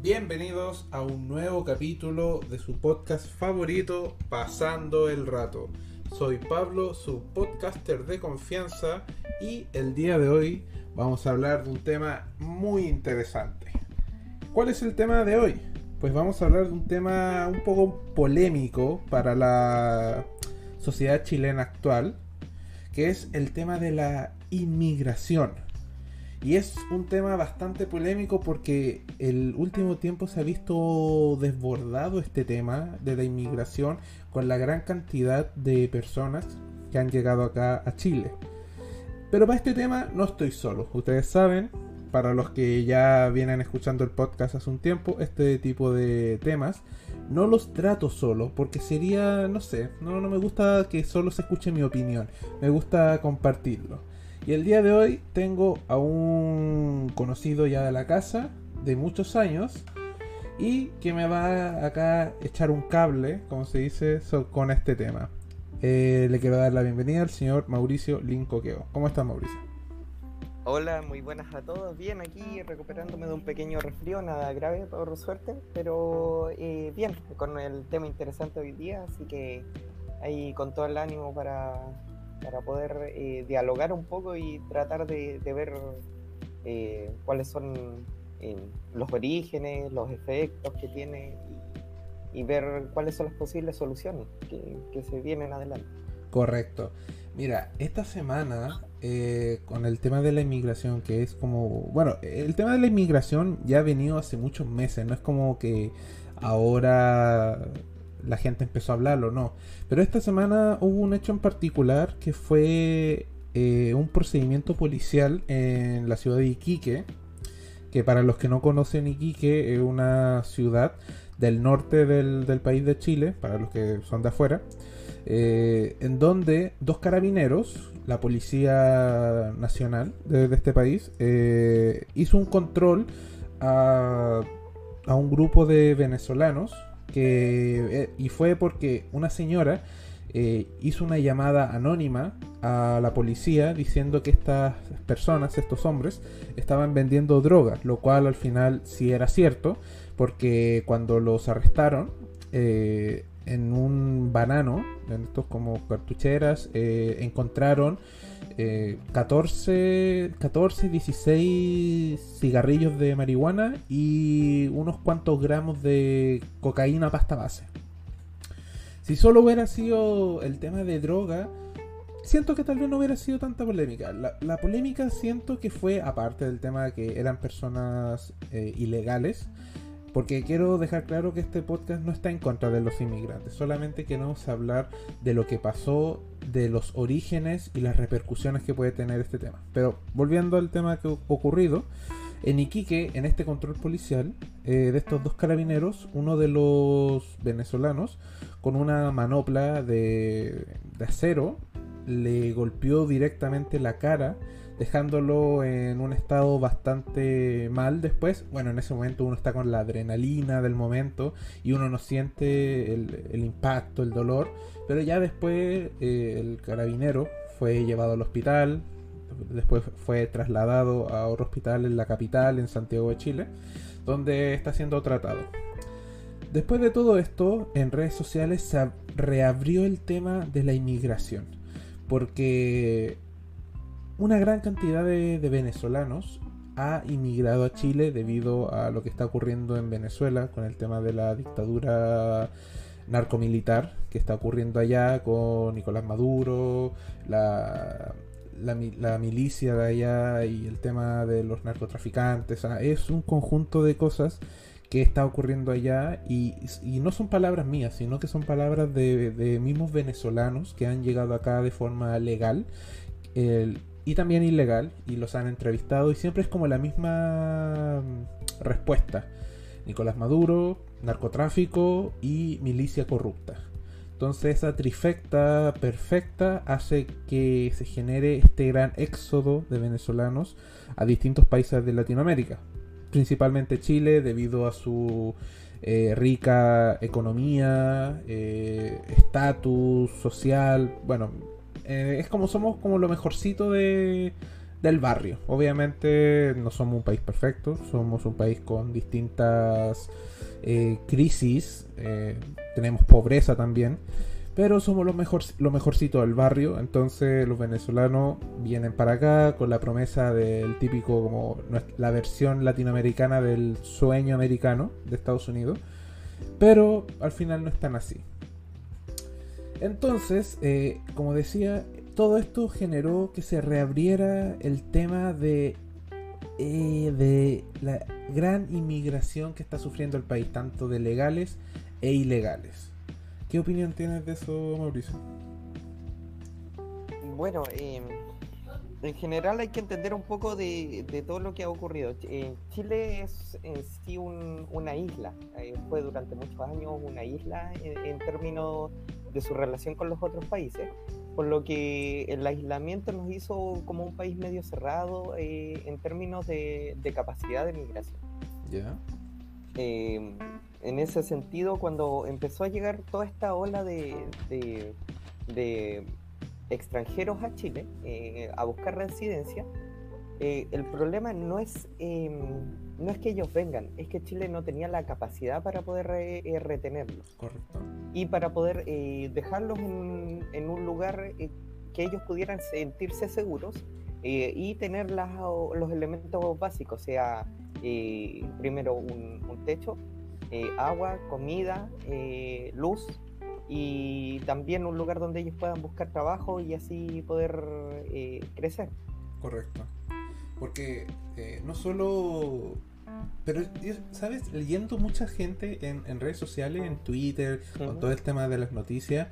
Bienvenidos a un nuevo capítulo de su podcast favorito, Pasando el Rato. Soy Pablo, su podcaster de confianza, y el día de hoy vamos a hablar de un tema muy interesante. ¿Cuál es el tema de hoy? Pues vamos a hablar de un tema un poco polémico para la sociedad chilena actual, que es el tema de la inmigración. Y es un tema bastante polémico porque el último tiempo se ha visto desbordado este tema de la inmigración con la gran cantidad de personas que han llegado acá a Chile. Pero para este tema no estoy solo. Ustedes saben, para los que ya vienen escuchando el podcast hace un tiempo, este tipo de temas no los trato solo porque sería, no sé, no, no me gusta que solo se escuche mi opinión. Me gusta compartirlo. Y el día de hoy tengo a un conocido ya de la casa, de muchos años, y que me va acá a echar un cable, como se dice, con este tema. Eh, le quiero dar la bienvenida al señor Mauricio Lincoqueo. ¿Cómo estás, Mauricio? Hola, muy buenas a todos. Bien, aquí recuperándome de un pequeño resfrío, nada grave, por suerte, pero eh, bien, con el tema interesante hoy día, así que ahí con todo el ánimo para, para poder eh, dialogar un poco y tratar de, ver eh, cuáles son eh, los orígenes, los efectos que tiene y, ver cuáles son las posibles soluciones que, se vienen adelante. Correcto. Mira, esta semana con el tema de la inmigración, que es como, bueno, el tema de la inmigración ya ha venido hace muchos meses, no es como que ahora la gente empezó a hablarlo, no. Pero esta semana hubo un hecho en particular que fue eh, un procedimiento policial en la ciudad de Iquique, que para los que no conocen Iquique es una ciudad del norte del, país de Chile, para los que son de afuera, eh, en donde dos carabineros, la Policía Nacional de, este país, eh, hizo un control a, a un grupo de venezolanos que, eh, y fue porque una señora hizo una llamada anónima a la policía diciendo que estas personas, estos hombres, estaban vendiendo drogas, lo cual al final sí era cierto, porque cuando los arrestaron en un banano, en estos como cartucheras, encontraron 14, 14, 16 cigarrillos de marihuana y unos cuantos gramos de cocaína pasta base. Si solo hubiera sido el tema de droga, siento que tal vez no hubiera sido tanta polémica. La, polémica siento que fue, aparte del tema de que eran personas eh, ilegales, porque quiero dejar claro que este podcast no está en contra de los inmigrantes, solamente queremos hablar de lo que pasó, de los orígenes y las repercusiones que puede tener este tema. Pero volviendo al tema que ocurrido, en Iquique, en este control policial eh, de estos dos carabineros, uno de los venezolanos, con una manopla de, de acero, le golpeó directamente la cara dejándolo en un estado bastante mal después. Bueno, en ese momento uno está con la adrenalina del momento y uno no siente el, impacto, el dolor, pero ya después eh, el carabinero fue llevado al hospital, después fue trasladado a otro hospital en la capital, en Santiago de Chile, donde está siendo tratado. Después de todo esto, en redes sociales se reabrió el tema de la inmigración, porque una gran cantidad de, venezolanos ha inmigrado a Chile debido a lo que está ocurriendo en Venezuela con el tema de la dictadura narcomilitar que está ocurriendo allá con Nicolás Maduro, la, la, milicia de allá y el tema de los narcotraficantes. es un conjunto de cosas que está ocurriendo allá y, no son palabras mías, sino que son palabras de, mismos venezolanos que han llegado acá de forma legal. Y también ilegal y los han entrevistado y siempre es como la misma mm, respuesta. Nicolás Maduro, narcotráfico y milicia corrupta. Entonces esa trifecta perfecta hace que se genere este gran éxodo de venezolanos a distintos países de Latinoamérica. principalmente Chile debido a su eh, rica economía, estatus social, bueno, es como somos como lo mejorcito de, del barrio. Obviamente no somos un país perfecto, somos un país con distintas crisis, tenemos pobreza también. Pero somos lo, mejor, lo mejorcito del barrio, entonces los venezolanos vienen para acá con la promesa del típico, como la versión latinoamericana del sueño americano de Estados Unidos, pero al final no están así. Entonces, eh, como decía, todo esto generó que se reabriera el tema de, eh, de la gran inmigración que está sufriendo el país, tanto de legales e ilegales. ¿Qué opinión tienes de eso, Mauricio? Bueno, em, en general hay que entender un poco de, todo lo que ha ocurrido. Eh, Chile es en sí una isla, eh, fue durante muchos años una isla en, términos de su relación con los otros países, por lo que el aislamiento nos hizo como un país medio cerrado eh, en términos de, capacidad de migración. Ya. Em, en ese sentido, cuando empezó a llegar toda esta ola de, extranjeros a Chile eh, a buscar residencia, eh, el problema no es, em, no es que ellos vengan, es que Chile no tenía la capacidad para poder eh, retenerlos. Correcto. Y para poder dejarlos en, un lugar que ellos pudieran sentirse seguros y tener los elementos básicos, o sea, primero un, un techo, eh, agua, comida, eh, luz y también un lugar donde ellos puedan buscar trabajo y así poder eh, crecer. Correcto. Porque no solo... Pero, ¿sabes? Leyendo mucha gente en, redes sociales, en Twitter, con todo el tema de las noticias,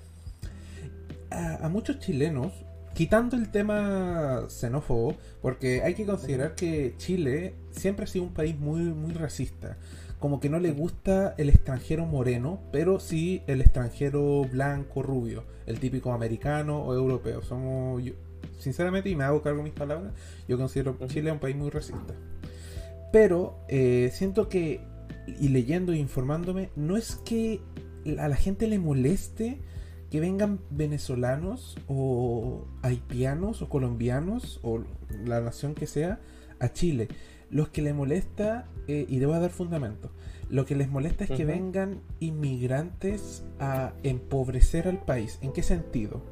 a, muchos chilenos quitando el tema xenófobo, porque hay que considerar que Chile siempre ha sido un país muy, muy racista como que no le gusta el extranjero moreno, pero sí el extranjero blanco, rubio, el típico americano o europeo. Somos, sinceramente, y me hago cargo de mis palabras, yo considero Chile un país muy racista. Pero eh, siento que, y leyendo e informándome, no es que a la gente le moleste que vengan venezolanos o haitianos o colombianos o la nación que sea a Chile los que les molesta, eh, y debo dar fundamento, lo que les molesta es que vengan inmigrantes a empobrecer al país. ¿En qué sentido?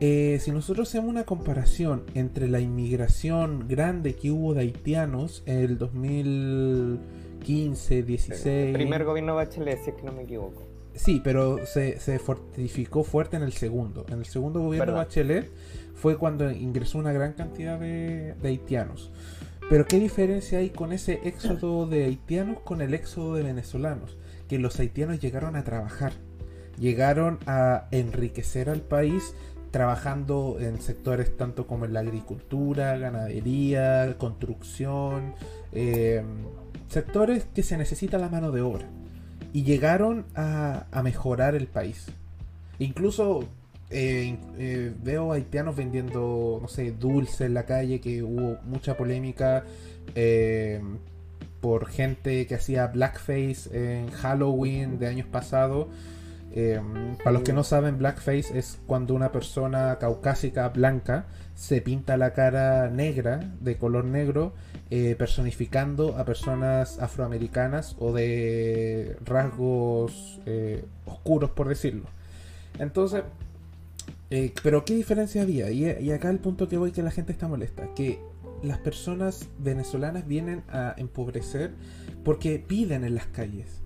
Eh, si nosotros hacemos una comparación entre la inmigración grande que hubo de haitianos en el 2015, 16... El primer gobierno Bachelet, si es que no me equivoco. Sí, pero se, fortificó fuerte en el segundo. En el segundo gobierno Bachelet fue cuando ingresó una gran cantidad de haitianos. Pero ¿qué diferencia hay con ese éxodo de haitianos con el éxodo de venezolanos? Que los haitianos llegaron a trabajar, llegaron a enriquecer al país trabajando en sectores tanto como en la agricultura, ganadería, construcción, eh, sectores que se necesita la mano de obra. Y llegaron a, mejorar el país. Incluso eh, eh, veo haitianos vendiendo, no sé, dulce en la calle, que hubo mucha polémica por gente que hacía blackface en Halloween de años pasados. Para los que no saben, blackface es cuando una persona caucásica blanca se pinta la cara negra, de color negro, personificando a personas afroamericanas o de rasgos oscuros, por decirlo. Entonces, eh, pero ¿qué diferencia había? Y, acá el punto que voy que la gente está molesta, que las personas venezolanas vienen a empobrecer porque piden en las calles.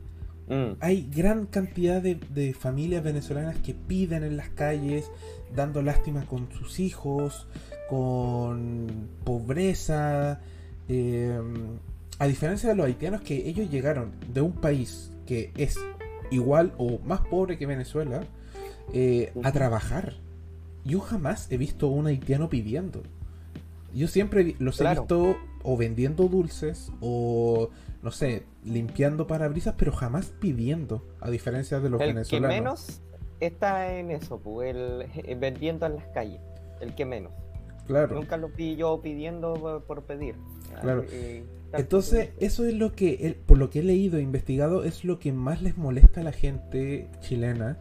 Mm. Hay gran cantidad de, familias venezolanas que piden en las calles, dando lástima con sus hijos, con pobreza. Em, a diferencia de los haitianos que ellos llegaron de un país que es igual o más pobre que Venezuela eh, a trabajar yo jamás he visto a un haitiano pidiendo. Yo siempre los he visto o vendiendo dulces o, no sé, limpiando parabrisas, pero jamás pidiendo, a diferencia de los venezolanos. El que menos está en eso, pues, el, vendiendo en las calles, el que menos. Claro. Nunca lo vi yo pidiendo por pedir. Claro. Eh, Entonces, eso es lo que, por lo que he leído e investigado, es lo que más les molesta a la gente chilena,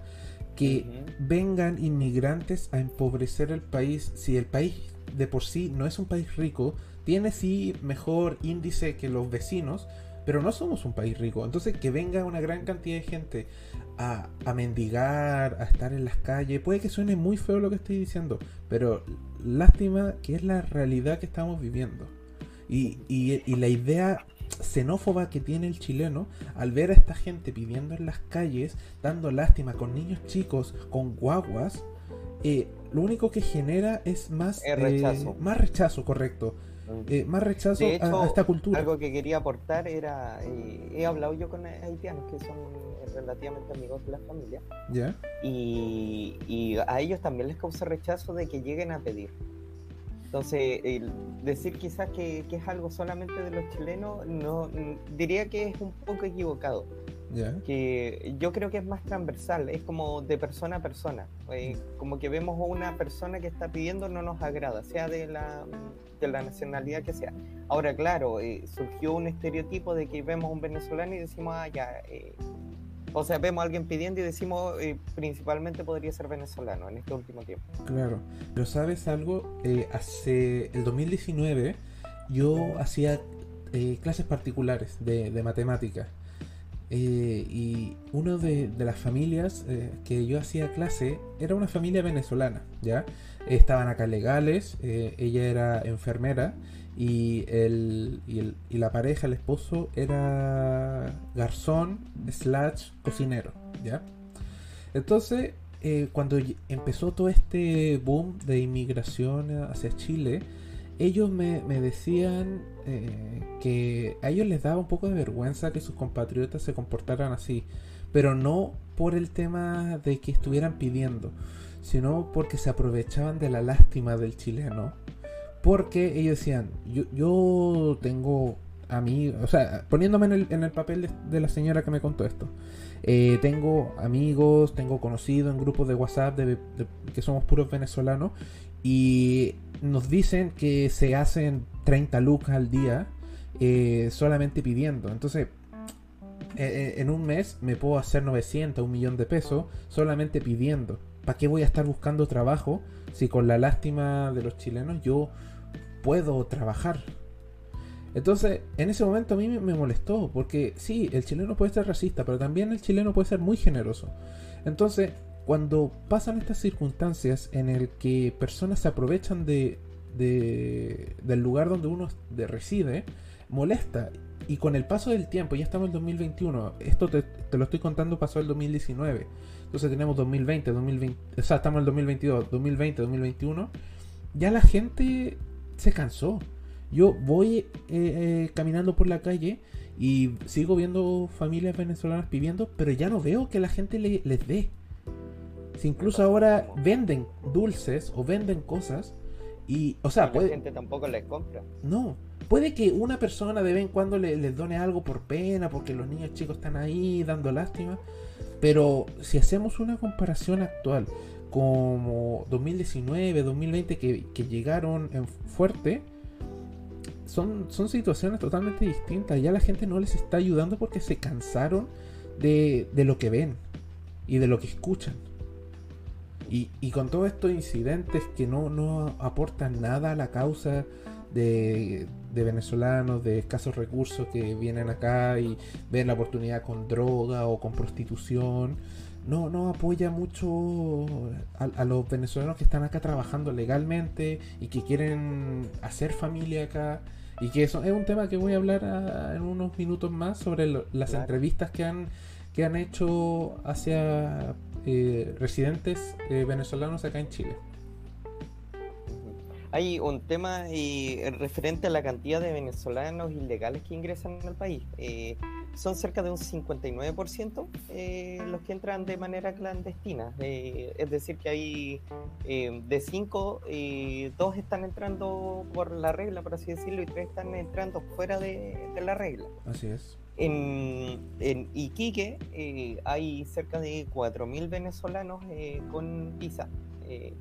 que vengan inmigrantes a empobrecer el país, si el país de por sí no es un país rico, tiene sí mejor índice que los vecinos, pero no somos un país rico. Entonces, que venga una gran cantidad de gente a, a, mendigar, a estar en las calles, puede que suene muy feo lo que estoy diciendo, pero lástima que es la realidad que estamos viviendo. Y, y, y la idea xenófoba que tiene el chileno al ver a esta gente pidiendo en las calles, dando lástima con niños chicos, con guaguas, eh, lo único que genera es más rechazo. más rechazo, correcto. Eh, más rechazo a, esta cultura. Algo que quería aportar era, eh, he hablado yo con haitianos que son relativamente amigos de la familia, ¿Ya? Y, y, a ellos también les causa rechazo de que lleguen a pedir. Entonces, decir quizás que, que, es algo solamente de los chilenos, no diría que es un poco equivocado. Que yo creo que es más transversal, es como de persona a persona. Eh, como que vemos a una persona que está pidiendo no nos agrada, sea de la, de la nacionalidad que sea. Ahora, claro, eh, surgió un estereotipo de que vemos a un venezolano y decimos, ah, ya. Eh, o sea, vemos a alguien pidiendo y decimos, principalmente podría ser venezolano en este último tiempo. Claro, pero sabes algo, hace el 2019 yo hacía clases particulares de, de matemáticas eh, y una de, las familias eh, que yo hacía clase era una familia venezolana, ¿ya? Estaban acá legales, eh, ella era enfermera y, el, y, la pareja, el esposo, era garzón slash cocinero, ¿ya? Entonces, cuando empezó todo este boom de inmigración hacia Chile, ellos me, decían eh, que a ellos les daba un poco de vergüenza que sus compatriotas se comportaran así, pero no por el tema de que estuvieran pidiendo, sino porque se aprovechaban de la lástima del chileno. Porque ellos decían, yo, yo tengo amigos, o sea, poniéndome en el, en el papel de, la señora que me contó esto. Eh, tengo amigos, tengo conocidos en grupos de WhatsApp que somos puros venezolanos y nos dicen que se hacen 30 lucas al día eh, solamente pidiendo. Entonces, eh, eh, en un mes me puedo hacer 900, un millón de pesos solamente pidiendo. ¿Para qué voy a estar buscando trabajo si con la lástima de los chilenos yo puedo trabajar? Entonces, en ese momento a mí me molestó, porque sí, el chileno puede ser racista, pero también el chileno puede ser muy generoso. Entonces, cuando pasan estas circunstancias en el que personas se aprovechan de, del lugar donde uno reside, molesta. Y con el paso del tiempo, ya estamos en 2021, esto te, lo estoy contando, pasó el 2019. Entonces tenemos 2020, 2020, o sea, estamos en el 2022, 2020, 2021. Ya la gente se cansó. Yo voy eh, eh, caminando por la calle y sigo viendo familias venezolanas pidiendo, pero ya no veo que la gente les dé incluso ahora venden dulces o venden cosas y, o sea, puede... La gente tampoco les compra. No, puede que una persona de vez en cuando les done algo por pena, porque los niños chicos están ahí dando lástima, pero si hacemos una comparación actual como 2019, 2020 que, que llegaron en fuerte, son, son situaciones totalmente distintas. Ya la gente no les está ayudando porque se cansaron de, de lo que ven y de lo que escuchan. Y, con todos estos incidentes que no, no aportan nada a la causa de, venezolanos de escasos recursos que vienen acá y ven la oportunidad con droga o con prostitución, no, no apoya mucho a, los venezolanos que están acá trabajando legalmente y que quieren hacer familia acá. Y que eso es un tema que voy a hablar en unos minutos más sobre las entrevistas que han, que han hecho hacia eh, residentes eh, venezolanos acá en Chile. Hay un tema eh, referente a la cantidad de venezolanos ilegales que ingresan al país. son cerca de un 59% los que entran de manera clandestina. es decir, que hay de 5, 2 están entrando por la regla, por así decirlo, y 3 están entrando fuera de la regla. Así es. En, Iquique eh, hay cerca de 4.000 venezolanos eh, con visa. Eh,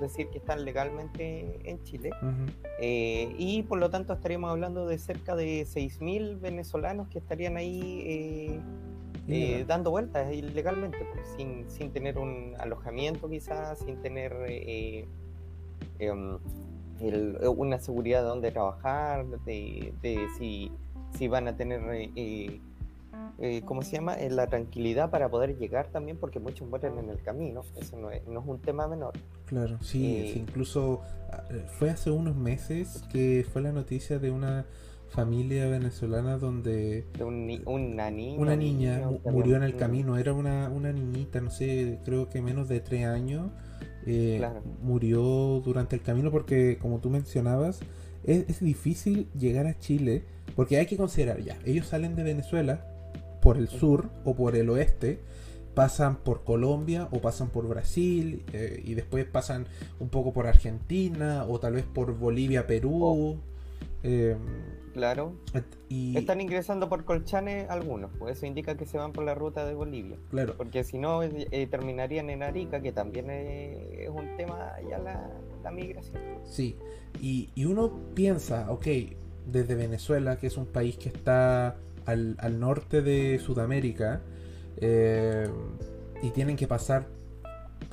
decir que están legalmente en Chile. Eh, y por lo tanto estaríamos hablando de cerca de 6.000 venezolanos que estarían ahí eh, dando vueltas ilegalmente, pues, sin, sin, tener un alojamiento quizás, sin tener em, una seguridad de dónde trabajar, de, de si, si, van a tener eh, ¿cómo se llama? Eh, la tranquilidad para poder llegar también, porque muchos mueren en el camino. Eso no es, no es un tema menor. Claro, sí, eh, incluso ah, fue hace unos meses que fue la noticia de una familia venezolana donde una niña, una niña murió en el camino. Era una, una niñita, no sé, creo que menos de tres años. Murió durante el camino porque, como tú mencionabas, es, es difícil llegar a Chile porque hay que considerar ya, ellos salen de Venezuela por el sur o por el oeste, pasan por Colombia o pasan por Brasil eh, y después pasan un poco por Argentina o tal vez por Bolivia, Perú. Oh. Em, claro. Y... Están ingresando por Colchane algunos, pues eso indica que se van por la ruta de Bolivia. Claro. Porque si no, eh, terminarían en Arica, que también es, un tema ya la, migración. Sí, y, y uno piensa, ok, desde Venezuela, que es un país que está al, norte de Sudamérica eh, y tienen que pasar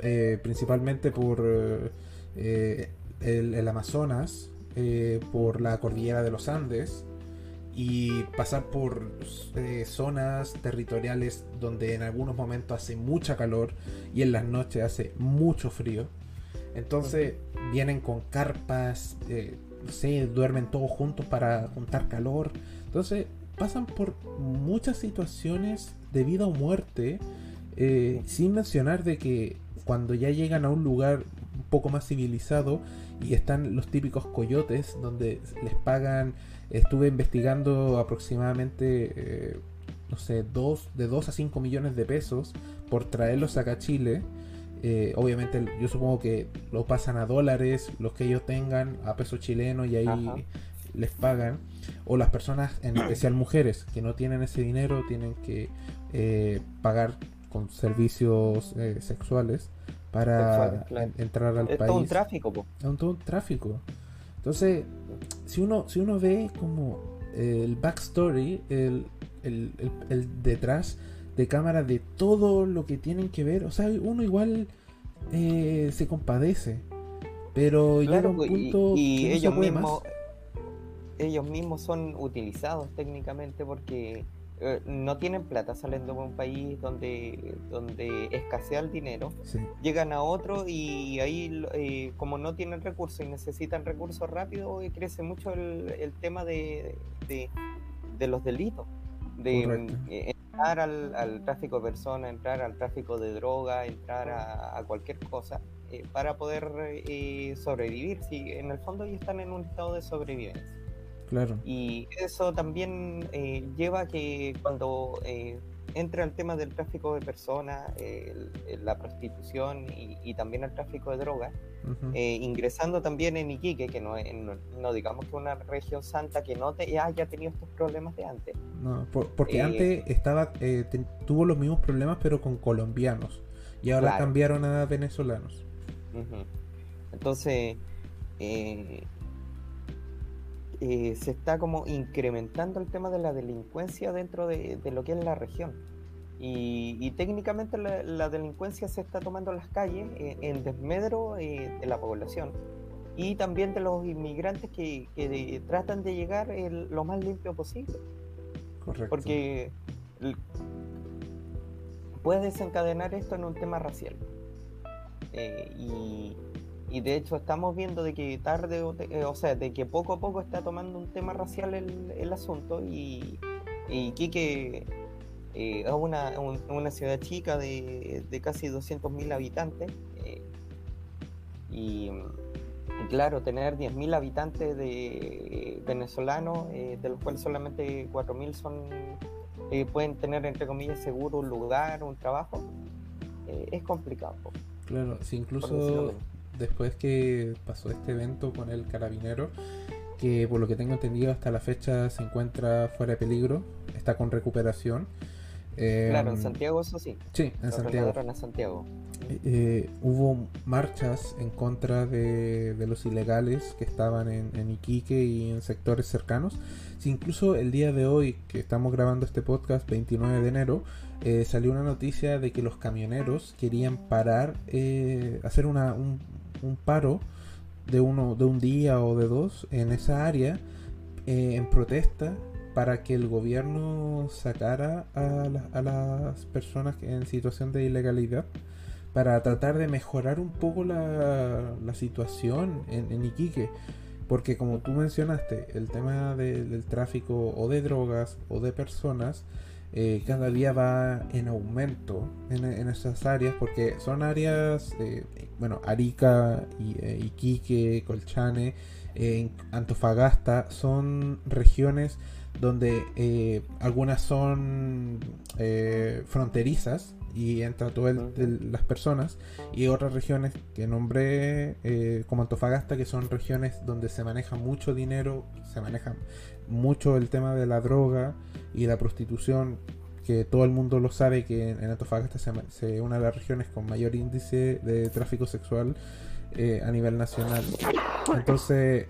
eh, principalmente por eh, el, Amazonas, por la cordillera de los Andes y pasar por zonas territoriales donde en algunos momentos hace mucha calor y en las noches hace mucho frío. Entonces vienen con carpas, no sé, duermen todos juntos para juntar calor. Entonces pasan por muchas situaciones de vida o muerte, eh, sin mencionar de que cuando ya llegan a un lugar un poco más civilizado y están los típicos coyotes donde les pagan, estuve investigando aproximadamente, eh, no sé, dos, de 2 a 5 millones de pesos por traerlos acá a Chile. Eh, obviamente yo supongo que lo pasan a dólares, los que ellos tengan, a peso chileno y ahí les pagan, o las personas, en especial mujeres, que no tienen ese dinero, tienen que eh, pagar con servicios eh, sexuales para entrar al país. Es todo un tráfico, Es todo un tráfico. Entonces, si uno, si uno ve como el backstory, el, el, el, detrás de cámara de todo lo que tienen que ver, o sea, uno igual eh, se compadece. Pero llega un punto y, ellos mismos ellos mismos son utilizados técnicamente porque eh, no tienen plata saliendo de un país donde, donde escasea el dinero, llegan a otro y ahí eh, como no tienen recursos y necesitan recursos rápidos, eh, crece mucho el, el tema de, de, los delitos, de entrar al, tráfico de personas, entrar al tráfico de droga, entrar a, a cualquier cosa para poder sobrevivir. Si en el fondo ellos están en un estado de sobrevivencia. Y eso también eh, lleva a que cuando eh, entre al tema del tráfico de personas, la prostitución y, también el tráfico de drogas, eh, ingresando también en Iquique, que no, no, digamos que una región santa que no te, haya tenido estos problemas de antes. No, porque antes estaba tuvo los mismos problemas pero con colombianos. Y ahora cambiaron a venezolanos. Entonces, eh, se está como incrementando el tema de la delincuencia dentro de, lo que es la región. Y, técnicamente la, delincuencia se está tomando las calles eh, en desmedro eh, de la población y también de los inmigrantes que, tratan de llegar lo más limpio posible. Correcto. Porque puede desencadenar esto en un tema racial. y, y de hecho estamos viendo de que tarde, o, eh, o sea, de que poco a poco está tomando un tema racial el, el asunto y, y Quique eh, es una, una, ciudad chica de, de casi 200.000 habitantes eh, y, claro, tener 10.000 habitantes de venezolanos, de los cuales solamente 4.000 son pueden tener entre comillas seguro un lugar, un trabajo, es complicado. Claro, si incluso después que pasó este evento con el carabinero, que por lo que tengo entendido hasta la fecha se encuentra fuera de peligro, está con recuperación. claro, en em, Santiago eso sí. Sí, en Santiago. En Santiago. eh, hubo marchas en contra de, los ilegales que estaban en, Iquique y en sectores cercanos. Si incluso el día de hoy, que estamos grabando este podcast, 29 de enero, eh, salió una noticia de que los camioneros querían parar, eh, hacer una, un, paro de, uno, de un día o de dos en esa área en protesta para que el gobierno sacara a, a las personas en situación de ilegalidad para tratar de mejorar un poco la, situación en, Iquique. Porque como tú mencionaste, el tema del tráfico o de drogas o de personas eh, cada día va en aumento en, esas áreas porque son áreas, eh, bueno, Arica, y, eh, Iquique, Colchane, Antofagasta, son regiones donde algunas son fronterizas y entra todas las personas y otras regiones que nombré eh, como Antofagasta que son regiones donde se maneja mucho dinero se maneja mucho el tema de la droga y la prostitución que todo el mundo lo sabe que en, Antofagasta se, una de las regiones con mayor índice de tráfico sexual eh, a nivel nacional. Entonces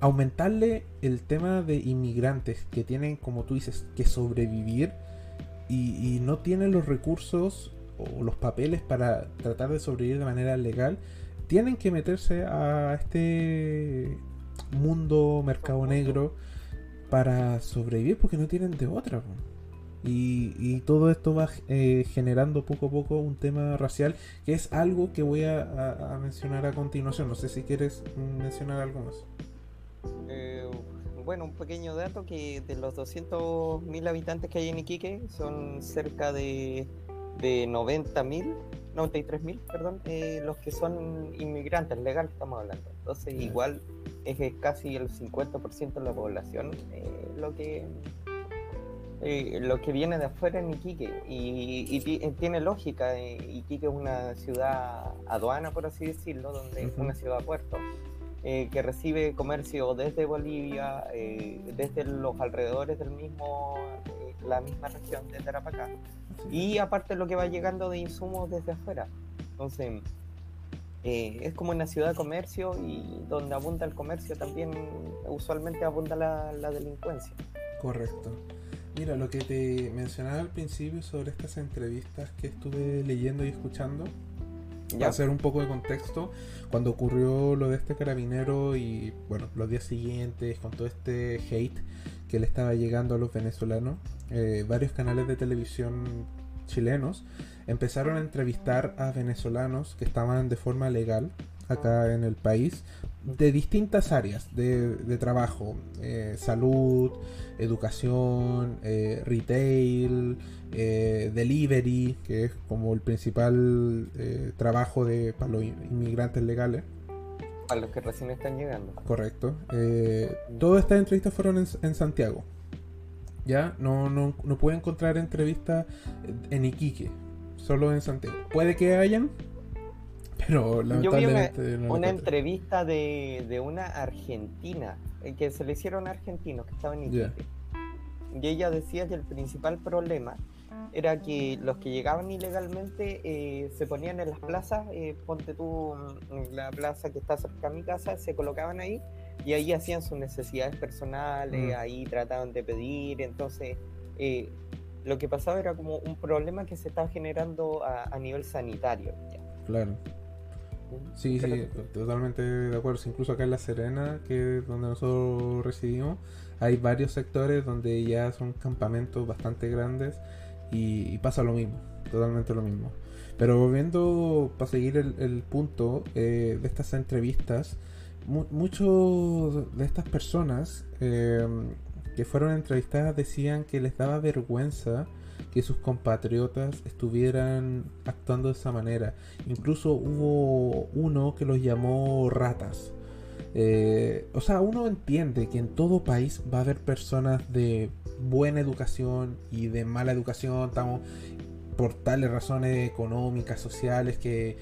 aumentarle el tema de inmigrantes que tienen como tú dices que sobrevivir y, no tienen los recursos o los papeles para tratar de sobrevivir de manera legal, tienen que meterse a este mundo mercado negro para sobrevivir porque no tienen de otra. Y, todo esto va eh, generando poco a poco un tema racial que es algo que voy a, mencionar a continuación. No sé si quieres mencionar algo más. Eh, bueno, un pequeño dato que de los 200.000 habitantes que hay en Iquique son cerca de, de 90.000, 93.000, perdón, eh, los que son inmigrantes legal estamos hablando. Entonces igual es casi el 50% de la población eh, lo que eh, lo que viene de afuera en Iquique y, tiene lógica. Iquique es una ciudad aduana, por así decirlo, donde es una ciudad puerto eh, que recibe comercio desde Bolivia, eh, desde los alrededores del mismo, eh, la misma región de Tarapacá, y aparte lo que va llegando de insumos desde afuera. Entonces, es como una ciudad de comercio y donde abunda el comercio también usualmente abunda la, la delincuencia. Correcto. Mira, lo que te mencionaba al principio sobre estas entrevistas que estuve leyendo y escuchando, para hacer un poco de contexto, cuando ocurrió lo de este carabinero y bueno, los días siguientes con todo este hate que le estaba llegando a los venezolanos, eh, varios canales de televisión chilenos empezaron a entrevistar a venezolanos que estaban de forma legal acá en el país de distintas áreas de, trabajo, eh, salud, educación, eh, retail, eh, delivery, que es como el principal trabajo de, para los inmigrantes legales. Para los que recién están llegando. Correcto. todas estas entrevistas fueron en, Santiago. Ya, no, no, no puede encontrar entrevistas en Iquique, solo en Santiago. Puede que hayan, pero. Yo vi una, entrevista de, una argentina, eh, que se le hicieron a argentinos que estaban en Iquique. Y ella decía que el principal problema era que los que llegaban ilegalmente eh, se ponían en las plazas, eh, ponte tú mm, la plaza que está cerca de mi casa, se colocaban ahí y ahí hacían sus necesidades personales, mm. ahí trataban de pedir, entonces lo que pasaba era como un problema que se estaba generando a, nivel sanitario. Claro. Sí, sí, totalmente de acuerdo. Incluso acá en La Serena, que es donde nosotros residimos, hay varios sectores donde ya son campamentos bastante grandes y, pasa lo mismo, totalmente lo mismo. Pero volviendo para seguir el, punto eh, de estas entrevistas, muchos de estas personas eh, que fueron entrevistadas decían que les daba vergüenza que sus compatriotas estuvieran actuando de esa manera. Incluso hubo uno que los llamó ratas. Eh, o sea, uno entiende que en todo país va a haber personas de buena educación y de mala educación, estamos por tales razones económicas, sociales, que,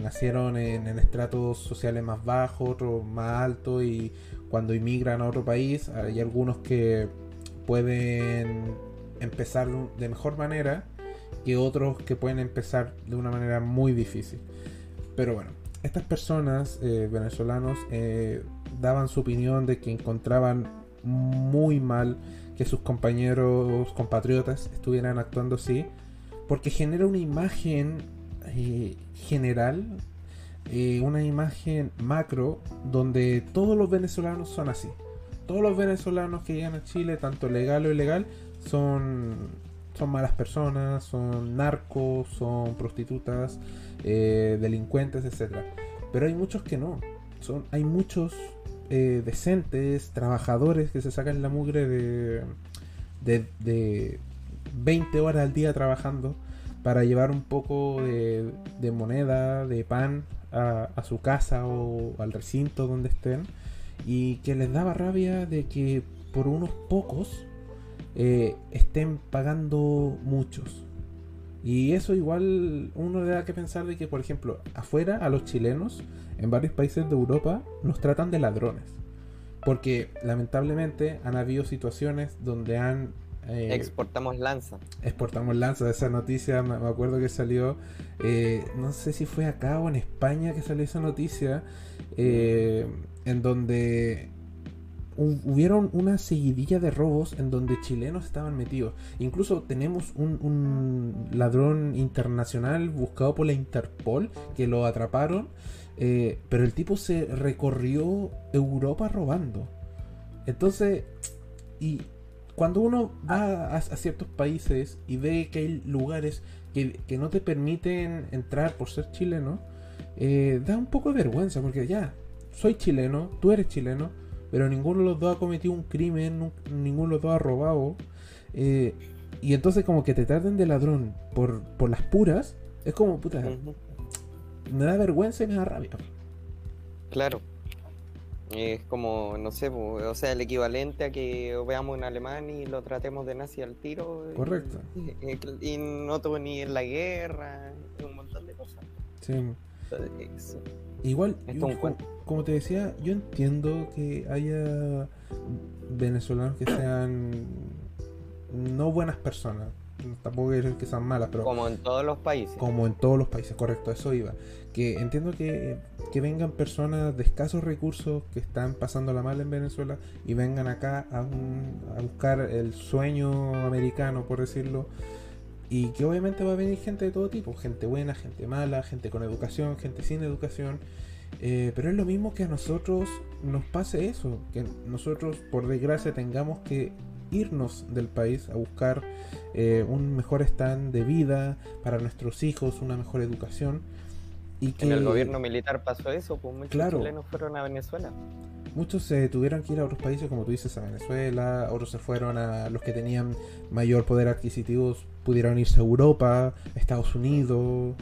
nacieron en, en, estratos sociales más bajos, otros más altos, y cuando inmigran a otro país, hay algunos que pueden empezar de mejor manera que otros que pueden empezar de una manera muy difícil. Pero bueno, estas personas eh, venezolanos eh, daban su opinión de que encontraban muy mal que sus compañeros compatriotas estuvieran actuando así, porque genera una imagen eh, general, una imagen macro, donde todos los venezolanos son así. Todos los venezolanos que llegan a Chile, tanto legal o ilegal, son, son malas personas, son narcos, son prostitutas, eh, delincuentes, etc. Pero hay muchos que no. Son, hay muchos eh, decentes, trabajadores que se sacan la mugre de, de, 20 horas al día trabajando para llevar un poco de, de moneda, de pan a, a, su casa o al recinto donde estén. Y que les daba rabia de que por unos pocos eh, estén pagando muchos. Y eso igual uno le da que pensar de que, por ejemplo, afuera a los chilenos, en varios países de Europa, nos tratan de ladrones. Porque lamentablemente han habido situaciones donde han... Eh, exportamos lanza. Exportamos lanza. Esa noticia me, acuerdo que salió, eh, no sé si fue acá o en España que salió esa noticia, en donde hubieron una seguidilla de robos en donde chilenos estaban metidos. Incluso tenemos un, ladrón internacional buscado por la Interpol que lo atraparon, eh, pero el tipo se recorrió Europa robando. Entonces, y cuando uno va a, ciertos países y ve que hay lugares que, no te permiten entrar por ser chileno, eh, da un poco de vergüenza porque ya, soy chileno, tú eres chileno pero ninguno de los dos ha cometido un crimen, ninguno de los dos ha robado. Eh, y entonces como que te traten de ladrón por, por las puras, es como, puta, me da vergüenza y me da rabia. Claro. Es como, no sé, o sea, el equivalente a que veamos un alemán y lo tratemos de nazi al tiro. Correcto. Y, no tuvo ni en la guerra, un montón de cosas. Sí. Igual, como, te decía, yo entiendo que haya venezolanos que sean no buenas personas. Tampoco quiero decir que sean malas, pero. Como en todos los países. Como en todos los países, correcto, eso iba. Que entiendo que, que vengan personas de escasos recursos que están pasando la mal en Venezuela y vengan acá a, a buscar el sueño americano, por decirlo y que obviamente va a venir gente de todo tipo, gente buena, gente mala, gente con educación, gente sin educación. Eh, pero es lo mismo que a nosotros nos pase eso, que nosotros por desgracia tengamos que irnos del país a buscar eh, un mejor stand de vida para nuestros hijos, una mejor educación. Y que, en el gobierno militar pasó eso, pues muchos claro, chilenos fueron a Venezuela. Muchos se tuvieron que ir a otros países, como tú dices, a Venezuela, otros se fueron a los que tenían mayor poder adquisitivo, pudieron irse a Europa, Estados Unidos,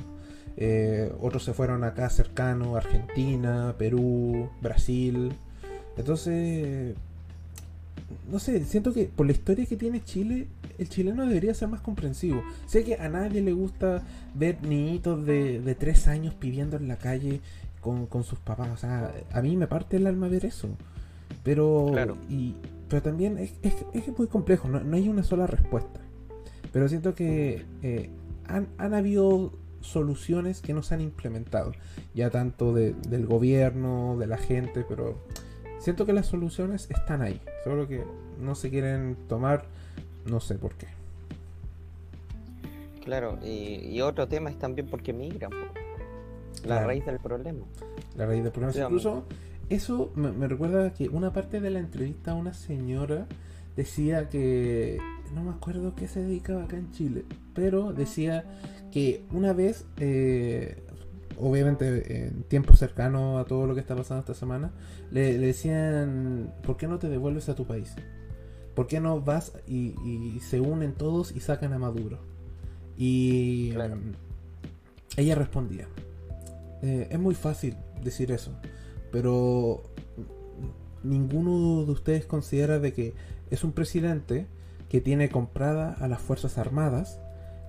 eh, otros se fueron acá cercano, Argentina, Perú, Brasil. Entonces, no sé, siento que por la historia que tiene Chile, el chileno debería ser más comprensivo. Sé que a nadie le gusta ver niñitos de, de tres años pidiendo en la calle con, sus papás. O sea, a mí me parte el alma ver eso. Pero, y, pero también es, es, muy complejo, no, hay una sola respuesta. Pero siento que eh, han, han, habido soluciones que no se han implementado, ya tanto del gobierno, de la gente, pero siento que las soluciones están ahí, solo que no se quieren tomar, no sé por qué. Claro, y, otro tema es también porque migran. La raíz del problema. La raíz del problema. Incluso eso me, recuerda que una parte de la entrevista a una señora decía que no me acuerdo qué se dedicaba acá en Chile, pero decía que una vez, eh, obviamente en tiempo cercano a todo lo que está pasando esta semana, le, decían, ¿por qué no te devuelves a tu país? ¿Por qué no vas y, se unen todos y sacan a Maduro? Y ella respondía, eh, es muy fácil decir eso, pero ninguno de ustedes considera de que es un presidente que tiene comprada a las Fuerzas Armadas,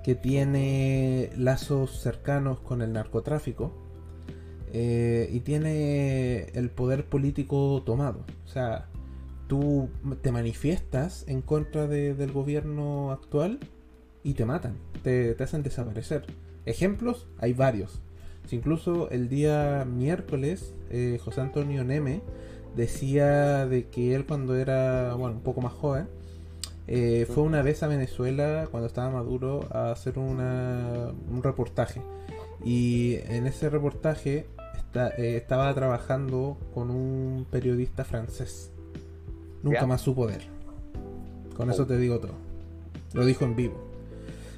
que tiene lazos cercanos con el narcotráfico eh, y tiene el poder político tomado. O sea, tú te manifiestas en contra del gobierno actual y te matan, te, hacen desaparecer. Ejemplos, hay varios. Incluso el día miércoles, eh, José Antonio Neme decía de que él cuando era bueno, un poco más joven, eh, fue una vez a Venezuela cuando estaba Maduro a hacer una, un reportaje. Y en ese reportaje eh, estaba trabajando con un periodista francés. Nunca más su poder. Con eso oh. te digo todo. Lo dijo en vivo.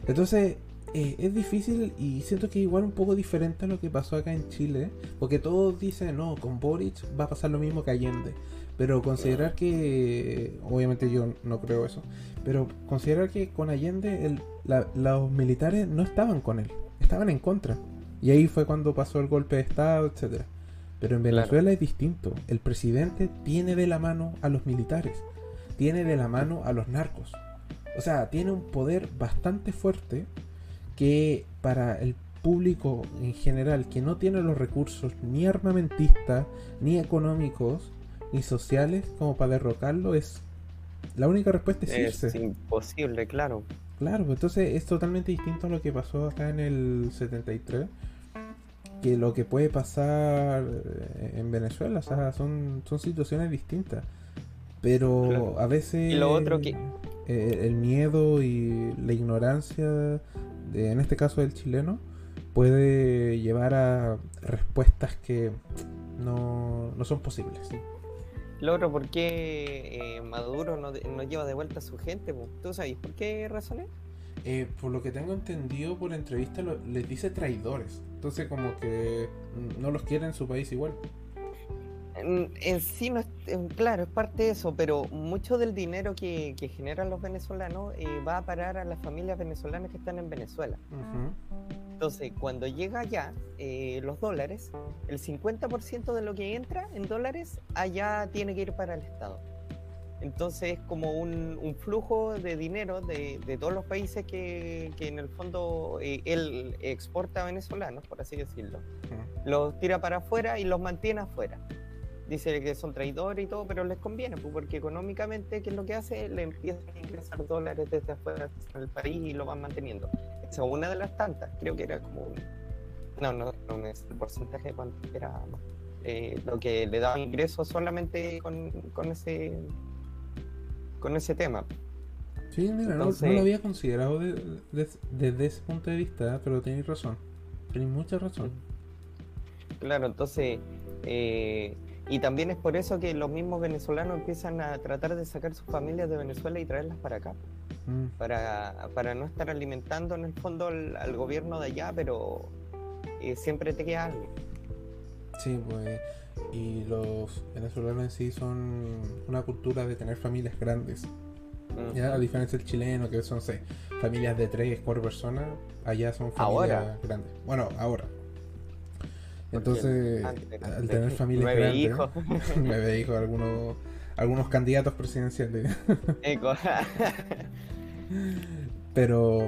Entonces, eh, es difícil y siento que igual un poco diferente a lo que pasó acá en Chile. Porque todos dicen, no, con Boric va a pasar lo mismo que Allende. Pero considerar que, obviamente yo no creo eso, pero considerar que con Allende los militares no estaban con él, estaban en contra. Y ahí fue cuando pasó el golpe de Estado, etcétera. Pero en Venezuela es distinto. El presidente tiene de la mano a los militares, tiene de la mano a los narcos. O sea, tiene un poder bastante fuerte que para el público en general que no tiene los recursos ni armamentistas, ni económicos, ni sociales como para derrocarlo es la única respuesta es, es imposible, claro. Claro, pues entonces es totalmente distinto a lo que pasó acá en el 73 que lo que puede pasar eh, en Venezuela, o sea, son, son situaciones distintas. Pero a veces lo otro que... Eh, el miedo y la ignorancia, en este caso del chileno, puede llevar a respuestas que no, no son posibles. Lo otro, ¿por qué eh, Maduro no, no, lleva de vuelta a su gente? ¿Tú sabes por qué razones? Eh, por lo que tengo entendido por entrevista, les dice traidores. Entonces, como que no los quiere en su país igual. En, sí, no es, claro, es parte de eso, pero mucho del dinero que, generan los venezolanos eh, va a parar a las familias venezolanas que están en Venezuela. Entonces, cuando llega allá, eh, los dólares, el 50% de lo que entra en dólares, allá tiene que ir para el Estado. Entonces es como un, flujo de dinero de, todos los países que, en el fondo eh, él exporta a venezolanos, por así decirlo. Los tira para afuera y los mantiene afuera. Dice que son traidores y todo, pero les conviene, pues, porque económicamente, ¿qué es lo que hace? Le empiezan a ingresar dólares desde afuera al país y lo van manteniendo es una de las tantas, creo que era como un, no, no, no es el porcentaje de cuánto era eh, lo que le daba ingresos solamente con, con, ese con ese tema. Sí, mira, no, lo había considerado desde ese punto de vista, pero tenéis razón. Tenéis mucha razón. Claro, entonces, eh, y también es por eso que los mismos venezolanos empiezan a tratar de sacar sus familias de Venezuela y traerlas para acá. Mm. para, para, no estar alimentando en el fondo al, gobierno de allá, pero eh, siempre te queda algo. Sí, pues, y los venezolanos en sí son una cultura de tener familias grandes. Mm. ¿ya? A diferencia del chileno, que son seis, familias de tres, cuatro personas, allá son familias grandes. Bueno, ahora. Entonces, al tener familias nueve grandes, hijos. nueve hijos, algunos, algunos candidatos presidenciales. Pero.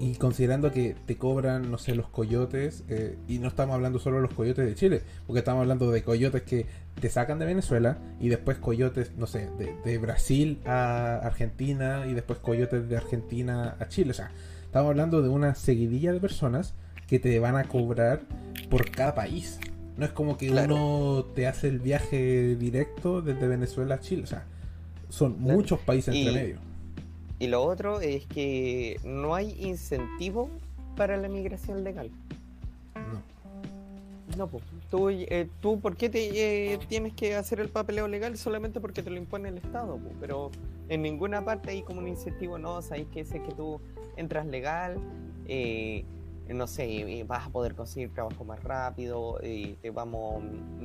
Y considerando que te cobran, no sé, los coyotes, eh, y no estamos hablando solo de los coyotes de Chile, porque estamos hablando de coyotes que te sacan de Venezuela y después coyotes, no sé, de, Brasil a Argentina y después coyotes de Argentina a Chile. O sea, estamos hablando de una seguidilla de personas que te van a cobrar por cada país. No es como que uno te hace el viaje directo desde Venezuela a Chile. O sea, son muchos países entre medio. Y lo otro es que no hay incentivo para la migración legal. No. No, pues. Tú, eh, tú ¿por qué te, eh, tienes que hacer el papeleo legal solamente porque te lo impone el Estado? Pero en ninguna parte hay como un incentivo, no, sabes que sé que tú entras legal, eh, no sé, vas a poder conseguir trabajo más rápido, te vamos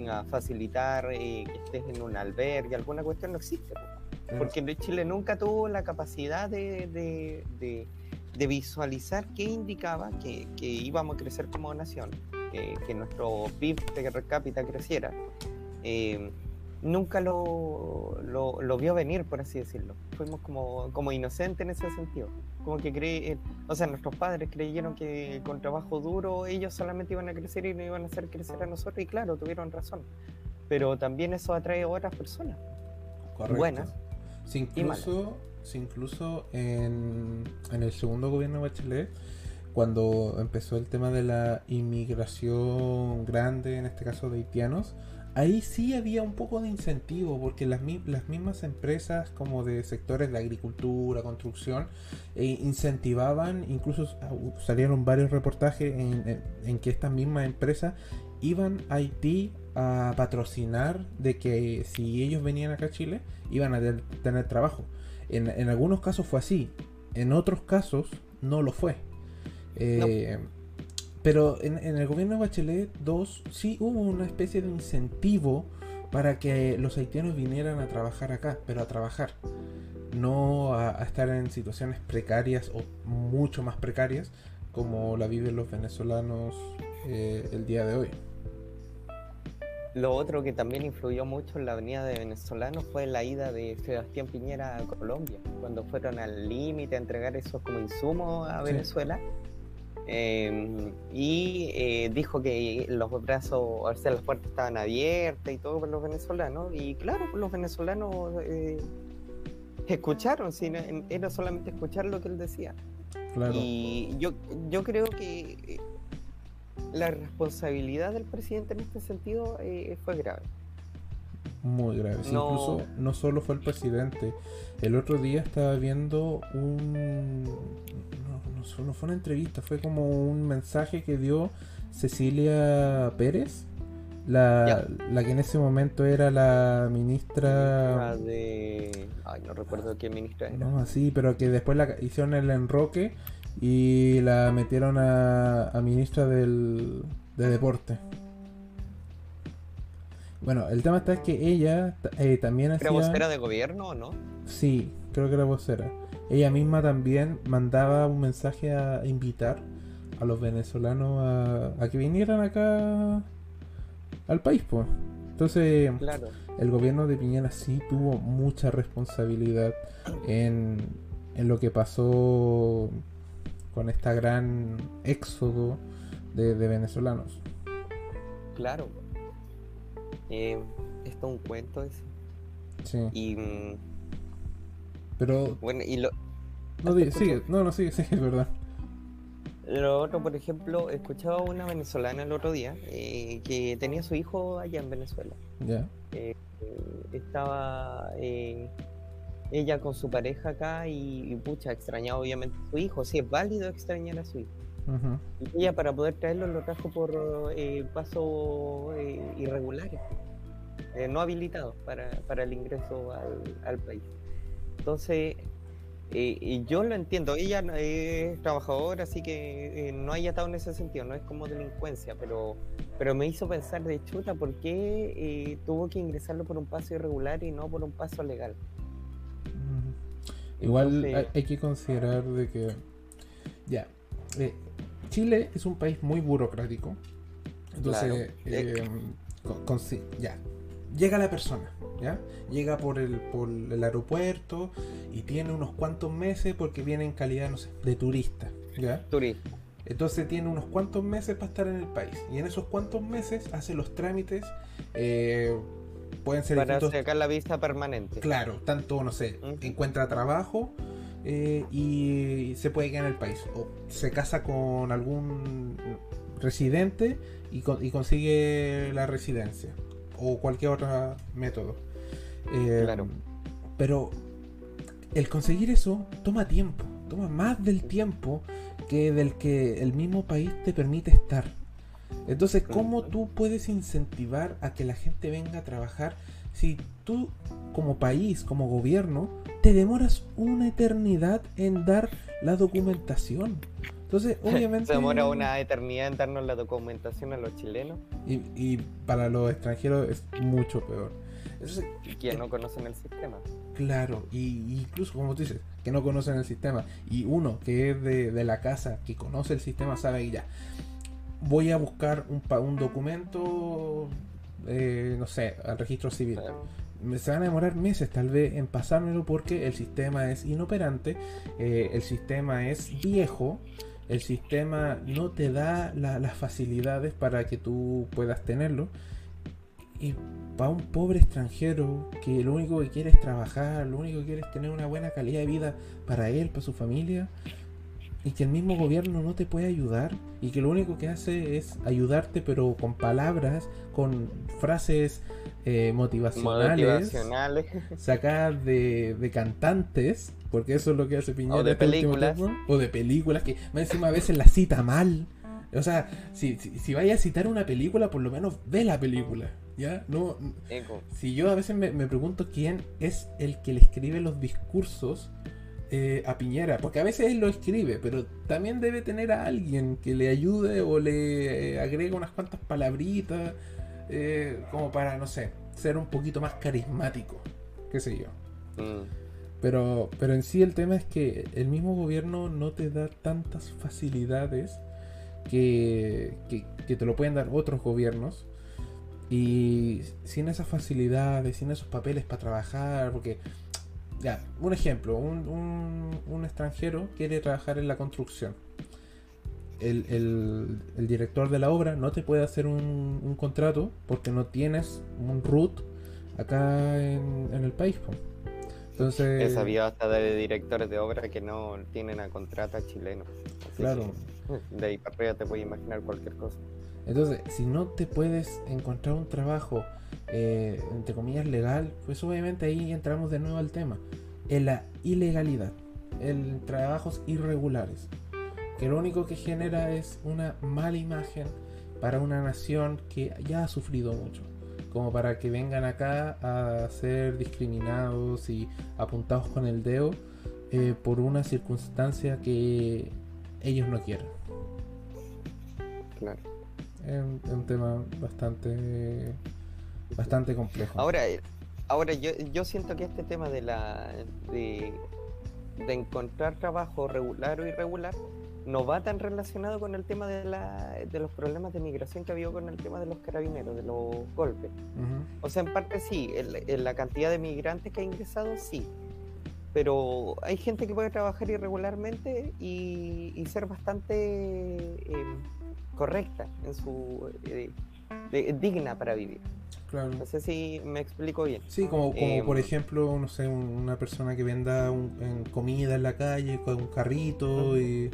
a facilitar que estés en un albergue, alguna cuestión no existe. Porque Chile nunca tuvo la capacidad de, visualizar qué indicaba que, íbamos a crecer como nación, que, nuestro PIB per cápita creciera. Eh, nunca lo, lo, vio venir, por así decirlo. Fuimos como, como inocentes en ese sentido. Como que cree, o sea, nuestros padres creyeron que con trabajo duro ellos solamente iban a crecer y no iban a hacer crecer a nosotros, y claro, tuvieron razón. Pero también eso atrae a otras personas buenas incluso, incluso en, en el segundo gobierno de Bachelet, cuando empezó el tema de la inmigración grande, en este caso de haitianos, ahí sí había un poco de incentivo, porque las, las mismas empresas como de sectores de agricultura, construcción, eh, incentivaban, incluso salieron varios reportajes en, que estas mismas empresas iban a Haití a patrocinar de que si ellos venían acá a Chile, iban a tener trabajo. En, en algunos casos fue así, en otros casos no lo fue. Eh, pero en, el gobierno de Bachelet 2 sí hubo una especie de incentivo para que los haitianos vinieran a trabajar acá, pero a trabajar, no a, estar en situaciones precarias o mucho más precarias como la viven los venezolanos eh, el día de hoy. Lo otro que también influyó mucho en la venida de venezolanos fue la ida de Sebastián Piñera a Colombia, cuando fueron al límite a entregar esos como insumos a Venezuela. Em, y eh, dijo que los brazos, o sea, las puertas estaban abiertas y todo para los venezolanos. Y claro, los venezolanos eh, escucharon, era solamente escuchar lo que él decía. Y yo, yo creo que eh, la responsabilidad del presidente en este sentido fue grave. Muy grave. Incluso no solo fue el presidente. El otro día estaba viendo un... No, no, fue una entrevista, fue como un mensaje que dio Cecilia Pérez, la, la, que en ese momento era la ministra de ay no recuerdo qué ministra era no así pero que después la hicieron el enroque y la metieron a, ministra del, de deporte. Bueno, el tema está es que ella eh, también hacía... ¿Era vocera de gobierno o no? Sí, creo que era vocera. Ella misma también mandaba un mensaje a invitar a los venezolanos a, que vinieran acá al país, pues. Entonces, el gobierno de Piñera sí tuvo mucha responsabilidad en, en lo que pasó con esta gran éxodo de, venezolanos. Claro. Eh, esto es un cuento ese. Sí. Y. Pero. Bueno, y lo. No, sigue, no, no, sigue, sigue, es verdad. Lo otro, por ejemplo, escuchaba a una venezolana el otro día eh, que tenía su hijo allá en Venezuela. Ya. Eh, estaba ella con su pareja acá y, pucha, extrañaba obviamente a su hijo. Sí, es válido extrañar a su hijo. Y ella para poder traerlo lo trajo por eh, pasos eh, irregulares, eh, no habilitados para, para, el ingreso al, al país. Entonces, y yo lo entiendo, ella es trabajadora, así que no haya estado en ese sentido, no es como delincuencia, pero, pero me hizo pensar de chuta por qué tuvo que ingresarlo por un paso irregular y no por un paso legal. Igual hay, que considerar de que ya eh, Chile es un país muy burocrático. Entonces, eh, ya llega la persona, ¿ya? Llega por el, por el aeropuerto y tiene unos cuantos meses porque viene en calidad, no sé, de turista, ¿ya? Turista. Entonces tiene unos cuantos meses para estar en el país. Y en esos cuantos meses hace los trámites eh, pueden ser para sacar la vista permanente. Claro, tanto, no sé, encuentra trabajo eh, y se puede quedar en el país. O se casa con algún residente y, consigue la residencia. O cualquier otro método. Eh, claro. Pero el conseguir eso toma tiempo. Toma más del tiempo que del que el mismo país te permite estar. Entonces, ¿cómo tú puedes incentivar a que la gente venga a trabajar si tú como país, como gobierno, te demoras una eternidad en dar la documentación? Entonces, obviamente... Se demora una eternidad en darnos la documentación a los chilenos. Y, para los extranjeros es mucho peor. Entonces, que no conocen el sistema. Claro, y incluso como tú dices, que no conocen el sistema. Y uno que es de, de la casa, que conoce el sistema, sabe que ya voy a buscar un, un documento, eh, no sé, al registro civil. Se van a demorar meses tal vez en pasármelo porque el sistema es inoperante, eh, el sistema es viejo, el sistema no te da las facilidades para que tú puedas tenerlo. Y para un pobre extranjero que lo único que quiere es trabajar, lo único que quiere es tener una buena calidad de vida para él, para su familia, y que el mismo gobierno no te puede ayudar y que lo único que hace es ayudarte pero con palabras, con frases eh, motivacionales, sacadas de, de, cantantes, porque eso es lo que hace Piñera. O de este películas. o de películas que más encima a veces la cita mal. O sea, si, si, vaya a citar una película, por lo menos ve la película. ¿Ya? No, si yo a veces me, me pregunto quién es el que le escribe los discursos eh, a Piñera, porque a veces él lo escribe, pero también debe tener a alguien que le ayude o le eh, agregue unas cuantas palabritas, eh, como para, no sé, ser un poquito más carismático, qué sé yo. Mm. Pero, pero en sí el tema es que el mismo gobierno no te da tantas facilidades que, que, te lo pueden dar otros gobiernos. Y sin esas facilidades, sin esos papeles para trabajar, porque ya, un ejemplo, un, extranjero quiere trabajar en la construcción. El, director de la obra no te puede hacer un, contrato porque no tienes un root acá en, el país. Entonces... He sabido hasta de directores de obra que no tienen a contrato chileno. claro. de ahí para arriba te puedes imaginar cualquier cosa. Entonces, si no te puedes encontrar un trabajo eh, entre comillas, legal, pues obviamente ahí entramos de nuevo al tema, en la ilegalidad, en trabajos irregulares, que lo único que genera es una mala imagen para una nación que ya ha sufrido mucho, como para que vengan acá a ser discriminados y apuntados con el dedo eh, por una circunstancia que ellos no quieren. Claro. Es un tema bastante bastante complejo. Ahora, eh, ahora yo, yo siento que este tema de la de, encontrar trabajo regular o irregular no va tan relacionado con el tema de, la, de los problemas de migración que ha habido con el tema de los carabineros, de los golpes. O sea, en parte sí, en, la cantidad de migrantes que ha ingresado, sí. Pero hay gente que puede trabajar irregularmente y, ser bastante em, correcta en su eh, digna para vivir. No sé si me explico bien. Sí, como, como por em, ejemplo, no sé, una persona que venda comida en la calle con un carrito y,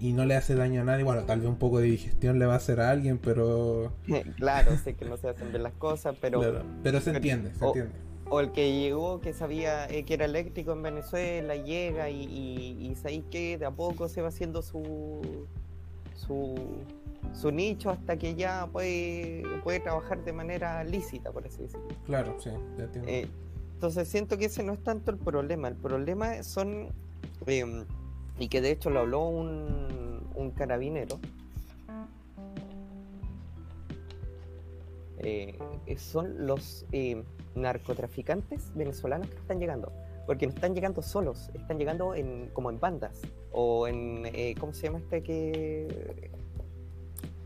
no le hace daño a nadie. Bueno, tal vez un poco de digestión le va a hacer a alguien, pero... claro, sé que no se hacen bien las cosas, pero... pero se entiende, se o, entiende. O el que llegó, que sabía eh, que era eléctrico en Venezuela, llega y, y, y, que de a poco se va haciendo su... su su nicho hasta que ya puede, puede trabajar de manera lícita, por así decirlo. Claro, sí, ya entiendo. Eh, entonces siento que ese no es tanto el problema, el problema son, em, y que de hecho lo habló un, un carabinero, eh, son los em, narcotraficantes venezolanos que están llegando. Porque no están llegando solos, están llegando en, como en bandas. O en, eh, ¿cómo se llama este que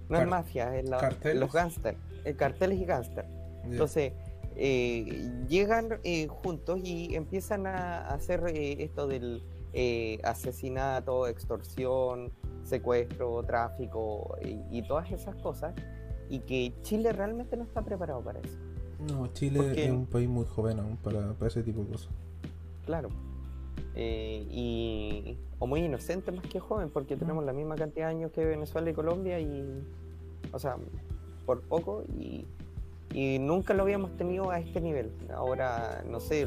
no es mafia, es los gángsters, eh, carteles y gángsters. Entonces, eh, llegan eh, juntos y empiezan a hacer esto del asesinato, extorsión, secuestro, tráfico y, todas esas cosas. Y que Chile realmente no está preparado para eso. No, Chile es un país muy joven aún para, ese tipo de cosas. Claro. y, o muy inocente más que joven, porque tenemos la misma cantidad de años que Venezuela y Colombia y, o sea, por poco y, nunca lo habíamos tenido a este nivel. Ahora, no sé,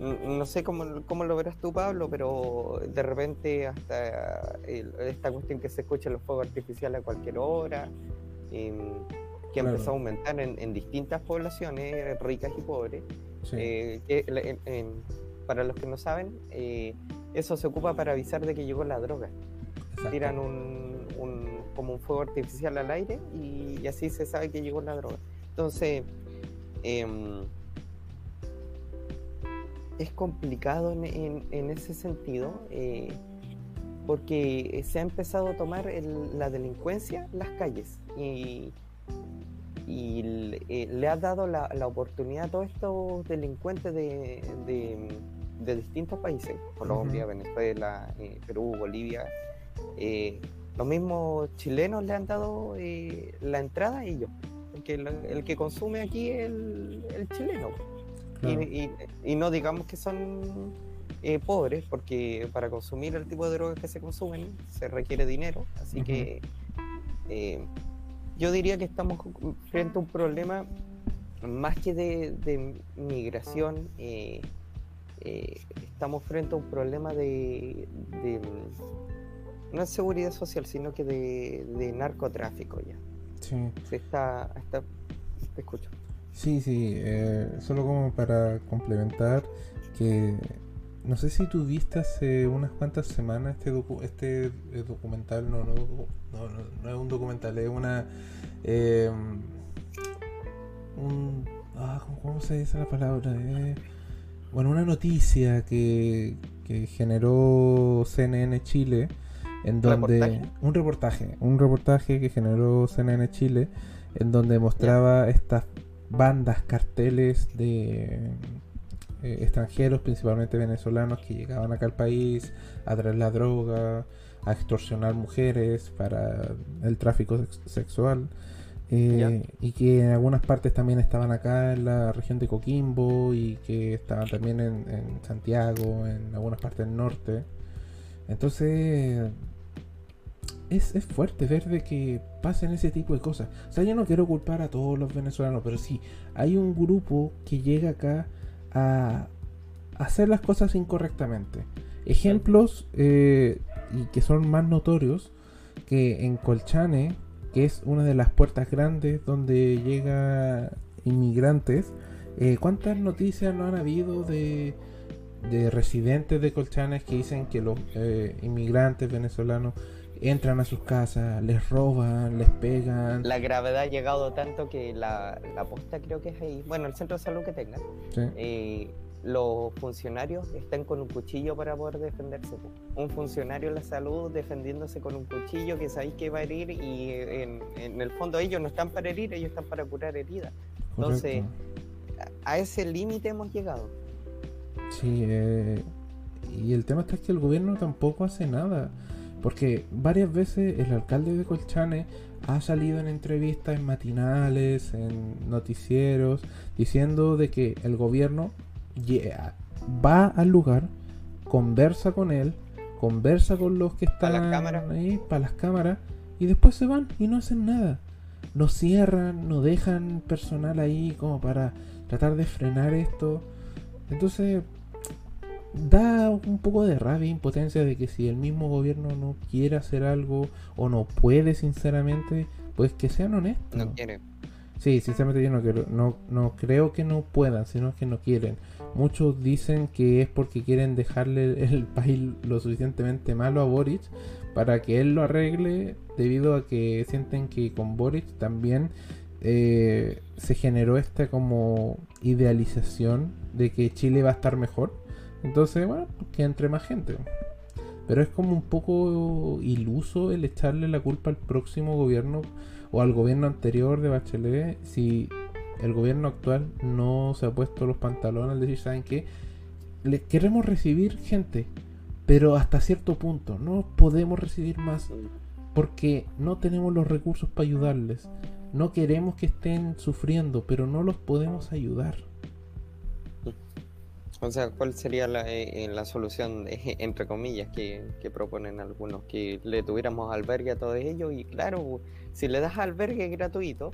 no sé cómo, cómo lo verás tú, Pablo, pero de repente hasta esta cuestión que se escucha los fuegos artificiales a cualquier hora, em, que ha empezado a aumentar en, distintas poblaciones, ricas y pobres. Eh, para los que no saben, eh, eso se ocupa para avisar de que llegó la droga. Tiran un, como un fuego artificial al aire y, así se sabe que llegó la droga. Entonces, em, es complicado en, ese sentido eh, porque se ha empezado a tomar la delincuencia las calles y, eh, le, ha dado la, oportunidad a todos estos delincuentes de, distintos países, Colombia, Venezuela, eh, Perú, Bolivia, los mismos chilenos le han dado la entrada a ellos. porque el, que consume aquí es el, chileno. Y, no digamos que son eh, pobres, porque para consumir el tipo de drogas que se consumen se requiere dinero, así que eh, yo diría que estamos frente a un problema más que de, migración, eh, estamos frente a un problema de, no es seguridad social, sino que de, narcotráfico ya. Sí. Se está, está, te escucho. Sí, sí, solo como para complementar que no sé si tú viste hace unas cuantas semanas este este eh, documental, no, no, no, no, es un documental, es una... Em, un, ah, ¿Cómo se dice la palabra? Eh, bueno, una noticia que, que generó CNN Chile, en donde... Un reportaje, un reportaje que generó CNN Chile, en donde mostraba estas bandas, carteles de eh, extranjeros, principalmente venezolanos, que llegaban acá al país a traer la droga, a extorsionar mujeres para el tráfico sexual. Eh, y que en algunas partes también estaban acá en la región de Coquimbo y que estaban también en, en Santiago, en algunas partes del norte. Entonces, es, es, fuerte ver de que pasen ese tipo de cosas. O sea, yo no quiero culpar a todos los venezolanos, pero sí, hay un grupo que llega acá a hacer las cosas incorrectamente. Ejemplos eh, y que son más notorios que en Colchane, que es una de las puertas grandes donde llega inmigrantes, eh, ¿cuántas noticias no han habido de, de residentes de Colchanes que dicen que los eh, inmigrantes venezolanos entran a sus casas, les roban, les pegan. La gravedad ha llegado tanto que la, la posta creo que es ahí, bueno, el centro de salud que tengan, eh, los funcionarios están con un cuchillo para poder defenderse. Un funcionario de la salud defendiéndose con un cuchillo que sabéis que va a herir y en, en, el fondo ellos no están para herir, ellos están para curar heridas. Entonces, a, ese límite hemos llegado. Sí, eh, y el tema está es que el gobierno tampoco hace nada. Porque varias veces el alcalde de Colchane ha salido en entrevistas, en matinales, en noticieros, diciendo de que el gobierno va al lugar, conversa con él, conversa con los que están ahí para las cámaras y después se van y no hacen nada. No cierran, no dejan personal ahí como para tratar de frenar esto. Entonces, da un poco de rabia e impotencia de que si el mismo gobierno no quiere hacer algo o no puede sinceramente, pues que sean honestos. No quiere. Sí, sinceramente yo no, quiero, no, no creo que no puedan, sino que no quieren. Muchos dicen que es porque quieren dejarle el país lo suficientemente malo a Boric para que él lo arregle debido a que sienten que con Boric también eh, se generó esta como idealización de que Chile va a estar mejor entonces, bueno, que entre más gente. Pero es como un poco iluso el echarle la culpa al próximo gobierno o al gobierno anterior de Bachelet si el gobierno actual no se ha puesto los pantalones al decir, ¿saben qué? Le queremos recibir gente, pero hasta cierto punto, no podemos recibir más porque no tenemos los recursos para ayudarles. No queremos que estén sufriendo, pero no los podemos ayudar. O sea, ¿cuál sería la, eh, la solución, entre comillas, que, proponen algunos? Que le tuviéramos albergue a todos ellos y claro, si le das albergue gratuito,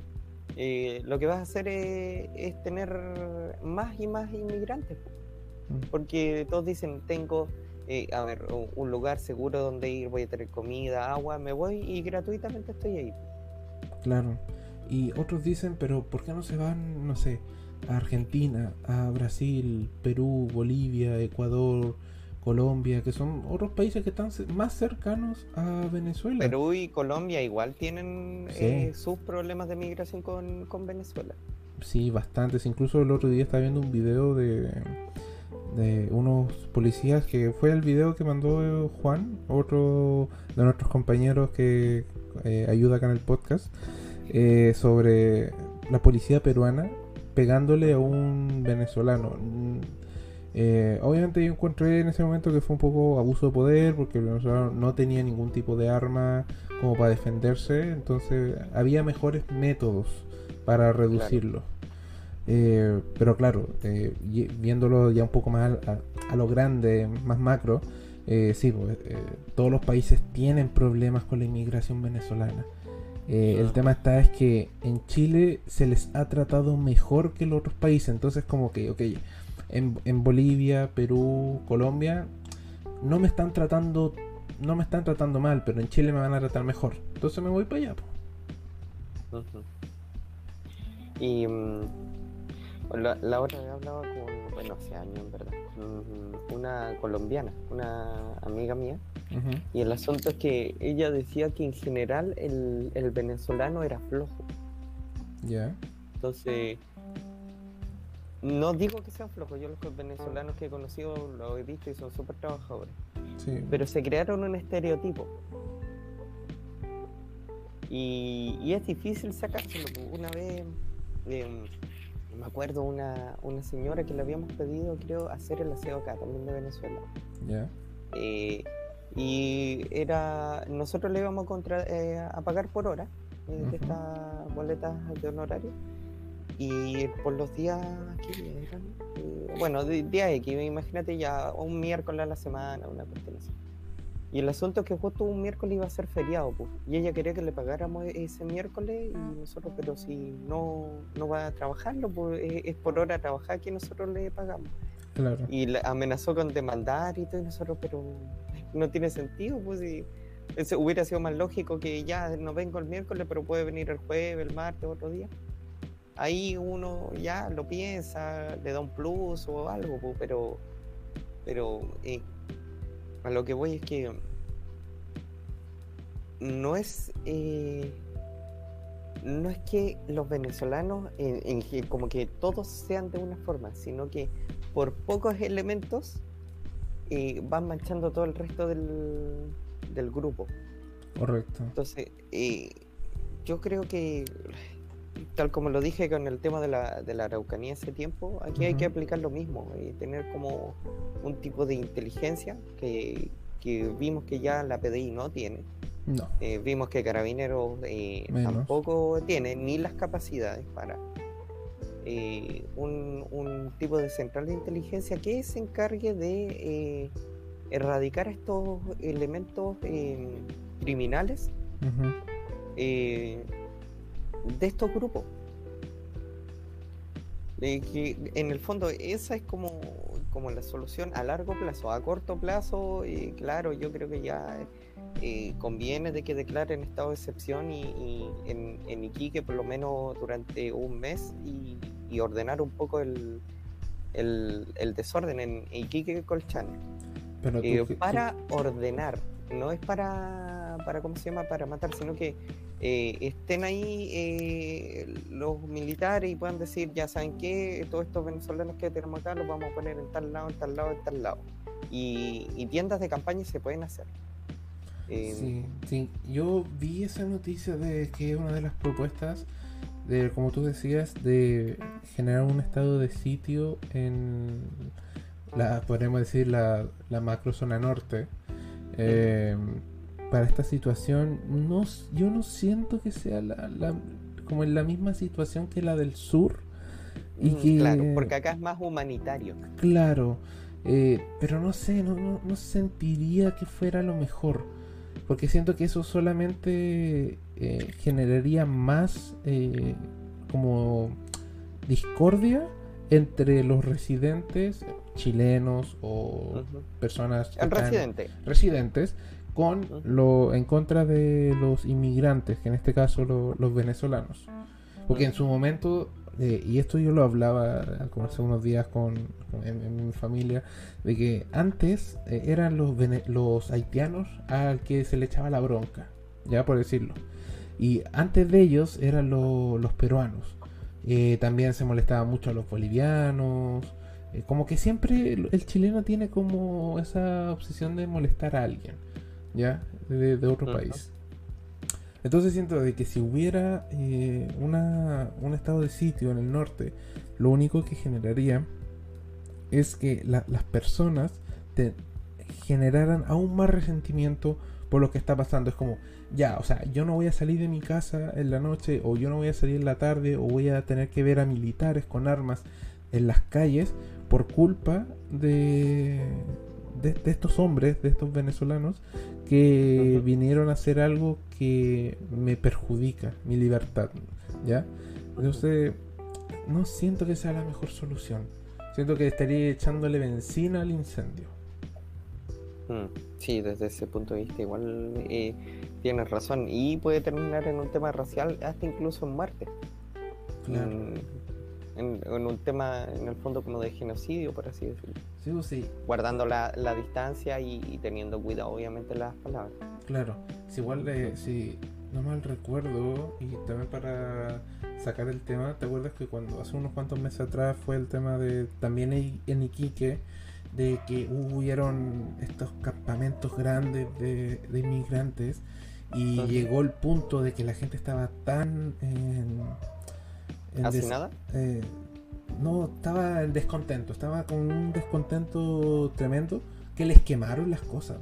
eh, lo que vas a hacer es, tener más y más inmigrantes. Mm. Porque todos dicen, tengo, eh, a ver, un lugar seguro donde ir, voy a tener comida, agua, me voy y gratuitamente estoy ahí. Claro. Y otros dicen, pero ¿por qué no se van, no sé, a Argentina, a Brasil, Perú, Bolivia, Ecuador, Colombia, que son otros países que están más cercanos a Venezuela. Perú y Colombia igual tienen eh, sus problemas de migración con, Venezuela. Sí, bastantes. Incluso el otro día estaba viendo un video de, de unos policías que fue el video que mandó Juan, otro de nuestros compañeros que eh, ayuda acá en el podcast, eh, sobre la policía peruana pegándole a un venezolano. Mm, eh, obviamente yo encontré en ese momento que fue un poco abuso de poder porque el venezolano no tenía ningún tipo de arma como para defenderse, entonces había mejores métodos para reducirlo. Eh, pero claro, eh, viéndolo ya un poco más a, lo grande, más macro, sí, pues, todos los países tienen problemas con la inmigración venezolana. El tema está es que en Chile se les ha tratado mejor que en los otros países. Entonces como que, ok, en, en Bolivia, Perú, Colombia, no me están tratando no me están tratando mal, pero en Chile me van a tratar mejor. Entonces me voy para allá. Y mm, la, otra vez hablaba con, bueno, hace años en verdad, una colombiana, una amiga mía. Y el asunto es que ella decía que en general el, el venezolano era flojo. Ya. Entonces, no digo que sean flojos, yo los venezolanos que he conocido los he visto y son súper trabajadores. Pero se crearon un estereotipo. Y, es difícil sacárselo. Una vez, em, me acuerdo una, una señora que le habíamos pedido, creo, hacer el aseo acá, también de Venezuela. Eh, y era, nosotros le íbamos a, contra, eh, a pagar por hora eh, de estas boletas de honorario. Y por los días, ¿qué eran? Eh, bueno, día X, imagínate ya un miércoles a la semana, una cuestión así. Y el asunto es que justo un miércoles iba a ser feriado, pues, y ella quería que le pagáramos e-, ese miércoles y nosotros, pero si no, no va a trabajarlo, pues es, por hora trabajar que nosotros le pagamos. Claro. Y amenazó con demandar y todo, y nosotros, pero no tiene sentido, pues si hubiera sido más lógico que ya no vengo el miércoles, pero puede venir el jueves, el martes, otro día. Ahí uno ya lo piensa, le da un plus o algo, pero, pero eh, a lo que voy es que no es eh, no es que los venezolanos en, como que todos sean de una forma, sino que por pocos elementos eh, van manchando todo el resto del, del grupo. Correcto. Entonces, yo creo que tal como lo dije con el tema de la, de la Araucanía hace tiempo, aquí hay que aplicar lo mismo, y tener como un tipo de inteligencia que, vimos que ya la PDI no tiene. No. Eh, vimos que Carabineros eh, tampoco tiene ni las capacidades para eh, un, tipo de central de inteligencia que se encargue de erradicar estos elementos criminales de estos grupos. que en el fondo esa es como, como la solución a largo plazo. A corto plazo, eh, claro, yo creo que ya eh, conviene de que declaren estado de excepción y, en, en, Iquique por lo menos durante un mes y, ordenar un poco el, el, desorden en Iquique Colchane. Pero eh, para ordenar, no es para, para, ¿cómo se llama? Para matar, sino que eh, estén ahí eh, los militares y puedan decir, ya saben qué, todos estos venezolanos que tenemos acá los vamos a poner en tal lado, en tal lado, en tal lado. Y, tiendas de campaña se pueden hacer. Sí, sí, yo vi esa noticia de que una de las propuestas, de como tú decías, de generar un estado de sitio en la, podríamos decir, la, la macro zona norte. Eh, para esta situación, no, yo no siento que sea la, como en la misma situación que la del sur. Y que, claro, porque acá es más humanitario. Claro, eh, pero no sé, no, no, sentiría que fuera lo mejor. Porque siento que eso solamente eh, generaría más eh, como discordia entre los residentes chilenos o personas residentes con lo en contra de los inmigrantes, que en este caso los venezolanos. Porque en su momento, eh, y esto yo lo hablaba hace unos días con, en, mi familia, de que antes eh, eran los, los haitianos al que se le echaba la bronca, ya por decirlo. Y antes de ellos eran los peruanos. Eh, también se molestaba mucho a los bolivianos. como que siempre el chileno tiene como esa obsesión de molestar a alguien. ¿ya? De, otro país. Entonces siento de que si hubiera eh, una, un estado de sitio en el norte, lo único que generaría es que las personas generaran aún más resentimiento por lo que está pasando. Es como, ya, o sea, yo no voy a salir de mi casa en la noche, o yo no voy a salir en la tarde, o voy a tener que ver a militares con armas en las calles por culpa de, de, estos hombres, de estos venezolanos, que vinieron a hacer algo que me perjudica mi libertad, ¿ya? Entonces, no siento que sea la mejor solución. Siento que estaría echándole benzina al incendio. Mm, sí, desde ese punto de vista igual eh, tienes razón. Y puede terminar en un tema racial hasta incluso en muerte. Claro. En, un tema, en el fondo, como de genocidio, por así decirlo. Sí, pues sí. Guardando la, distancia y, teniendo cuidado, obviamente, las palabras. Claro. Si igual, eh, si no mal recuerdo, y también para sacar el tema, ¿te acuerdas que cuando hace unos cuantos meses atrás fue el tema de también en Iquique? De que hubieron estos campamentos grandes de, inmigrantes y llegó el punto de que la gente estaba tan en, en eh, no estaba en descontento estaba con un descontento tremendo que les quemaron las cosas.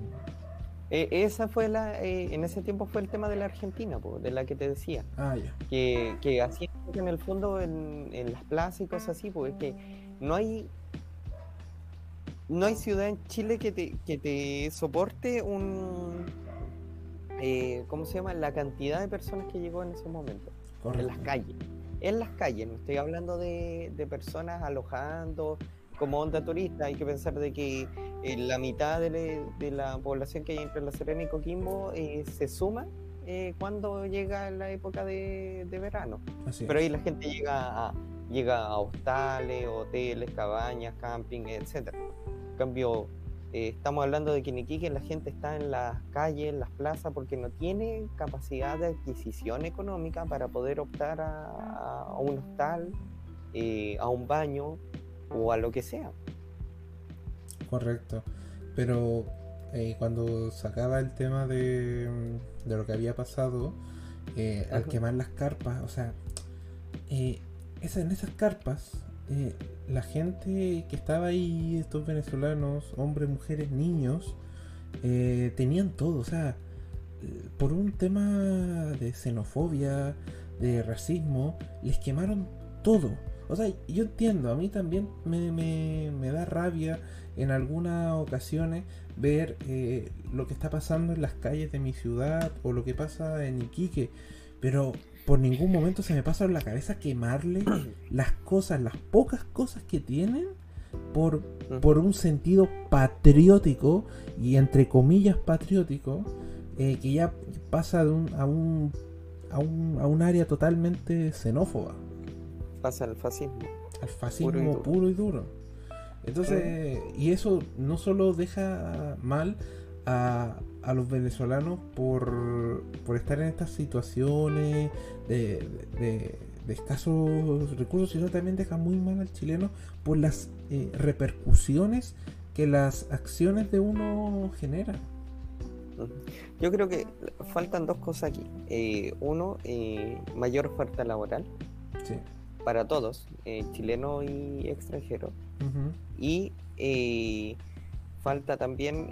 E, esa fue la eh, en ese tiempo fue el tema de la Argentina de la que te decía. Ah, ya. que, que así en el fondo en, en las plazas y cosas así porque que no hay no hay ciudad en Chile que te, que te soporte un. Eh, ¿Cómo se llama? La cantidad de personas que llegó en ese momento. En las calles. En las calles, no estoy hablando de, personas alojando como onda turista. Hay que pensar de que eh, la mitad de, la población que hay entre La Serena y Coquimbo eh, se suma cuando llega la época de, verano. Pero ahí la gente llega a, llega a hostales, hoteles, cabañas, camping, etcétera. Cambio, eh, estamos hablando de que en Iquique la gente está en las calles, en las plazas, porque no tiene capacidad de adquisición económica para poder optar a, un hostal, eh, a un baño o a lo que sea. Correcto. Pero eh, cuando sacaba el tema de, de, lo que había pasado, al quemar las carpas, o sea, en esas carpas eh, la gente que estaba ahí, estos venezolanos, hombres, mujeres, niños, eh, tenían todo, o sea, por un tema de xenofobia, de racismo, les quemaron todo. O sea, yo entiendo, a mí también me, me, da rabia en algunas ocasiones ver eh, lo que está pasando en las calles de mi ciudad o lo que pasa en Iquique, pero por ningún momento se me pasa por la cabeza quemarle las cosas, las pocas cosas que tienen por, por un sentido patriótico y entre comillas patriótico eh, que ya pasa de un, a, un, a, un, a un área totalmente xenófoba. Pasa al fascismo. Al fascismo puro y duro. Entonces, y eso no solo deja mal a, a los venezolanos por, por, estar en estas situaciones de, de, escasos recursos, sino también deja muy mal al chileno por las eh, repercusiones que las acciones de uno generan. Yo creo que faltan dos cosas aquí. Eh, uno, eh, mayor oferta laboral para todos, chileno y extranjero. Y falta también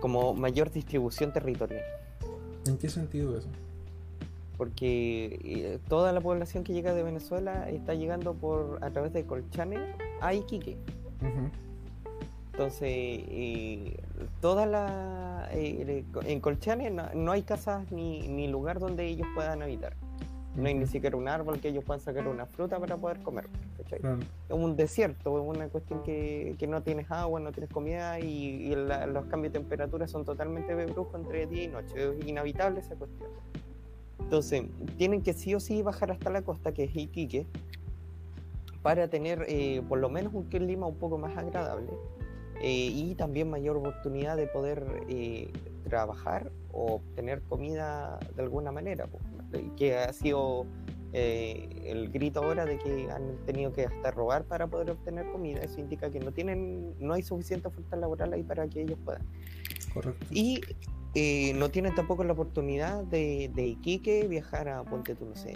como mayor distribución territorial. ¿En qué sentido eso? Porque eh, toda la población que llega de Venezuela está llegando por a través de Colchane a Iquique. Entonces, eh, toda la eh, en Colchane no, hay casas ni, ni lugar donde ellos puedan habitar. No hay ni siquiera un árbol que ellos puedan sacar una fruta para poder comer. Es un desierto, es una cuestión que, que, no tienes agua, no tienes comida y, los cambios de temperatura son totalmente bruscos entre día y noche. Es inhabitable esa cuestión. Entonces, tienen que sí o sí bajar hasta la costa, que es Iquique, para tener eh, por lo menos un clima un poco más agradable eh, y también mayor oportunidad de poder eh, trabajar o obtener comida de alguna manera que ha sido eh, el grito ahora de que han tenido que hasta robar para poder obtener comida. Eso indica que no tienen, no hay suficiente oferta laboral ahí para que ellos puedan. Correcto. Y eh, no tienen tampoco la oportunidad de, de Iquique viajar a Ponte, tú no sé,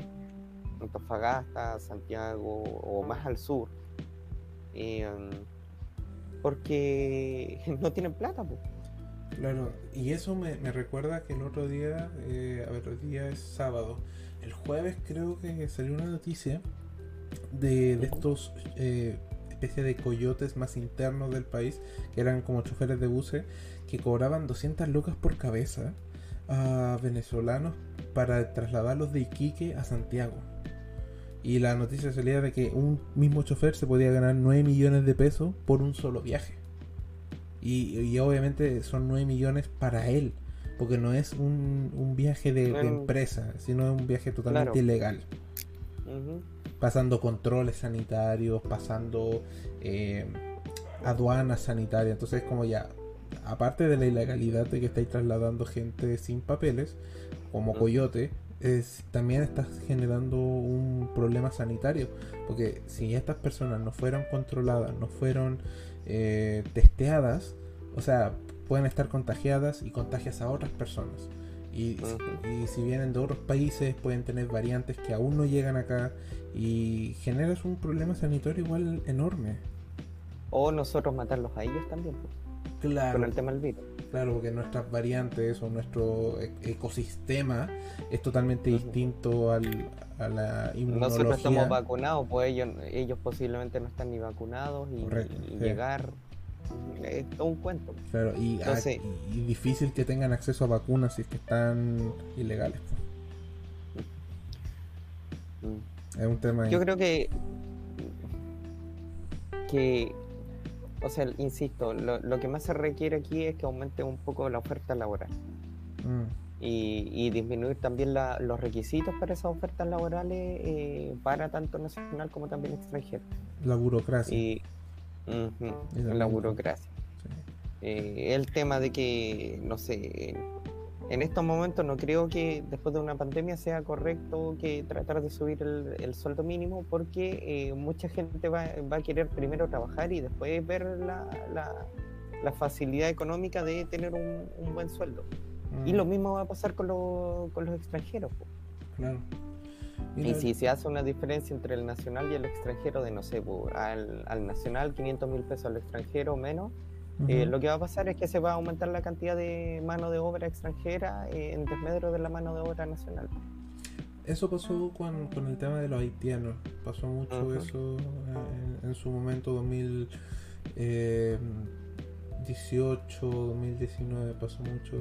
Antofagasta, Santiago o más al sur. Eh, porque no tienen plata. Pues. Claro, y eso me, recuerda que el otro día, eh, a ver, el día es sábado, el jueves creo que salió una noticia de, de estos eh, especie de coyotes más internos del país, que eran como choferes de buses, que cobraban 200 lucas por cabeza a venezolanos para trasladarlos de Iquique a Santiago. Y la noticia salía de que un mismo chofer se podía ganar 9 millones de pesos por un solo viaje. Y, obviamente son 9 millones para él, porque no es un, viaje de, empresa, sino es un viaje totalmente ilegal. Pasando controles sanitarios, pasando eh, aduanas sanitarias. Entonces, como ya, aparte de la ilegalidad de que estáis trasladando gente sin papeles, como coyote, es, también estás generando un problema sanitario. Porque si estas personas no fueron controladas, no fueron eh, testeadas, o sea, pueden estar contagiadas y contagias a otras personas. Y, y, si vienen de otros países pueden tener variantes que aún no llegan acá y generas un problema sanitario igual enorme. O nosotros matarlos a ellos también. Claro. Con el tema del virus. Claro, porque nuestras variantes o nuestro e-, ecosistema es totalmente distinto al, a la inmunología. Nosotros estamos vacunados, pues ellos, ellos posiblemente no están ni vacunados y, llegar es todo un cuento. Claro, y, y, difícil que tengan acceso a vacunas si es que están ilegales. Mm. Es un tema. Yo creo que que o sea, insisto, lo, que más se requiere aquí es que aumente un poco la oferta laboral. Mm. Y, disminuir también los requisitos para esas ofertas laborales eh, para tanto nacional como también extranjero. La burocracia. Y, la burocracia. Eh, el tema de que, no sé, en estos momentos no creo que después de una pandemia sea correcto que tratar de subir el, sueldo mínimo porque eh, mucha gente va, a querer primero trabajar y después ver la, la, facilidad económica de tener un, buen sueldo. Y lo mm. mismo va a pasar con, con los extranjeros. Claro. Y si se hace una diferencia entre el nacional y el extranjero de, no sé, al, al nacional 500 mil pesos, al extranjero menos, eh, lo que va a pasar es que se va a aumentar la cantidad de mano de obra extranjera eh, en desmedro de la mano de obra nacional. Eso pasó con, con el tema de los haitianos. Pasó mucho eso en, su momento 2018, 2019. Eh, pasó mucho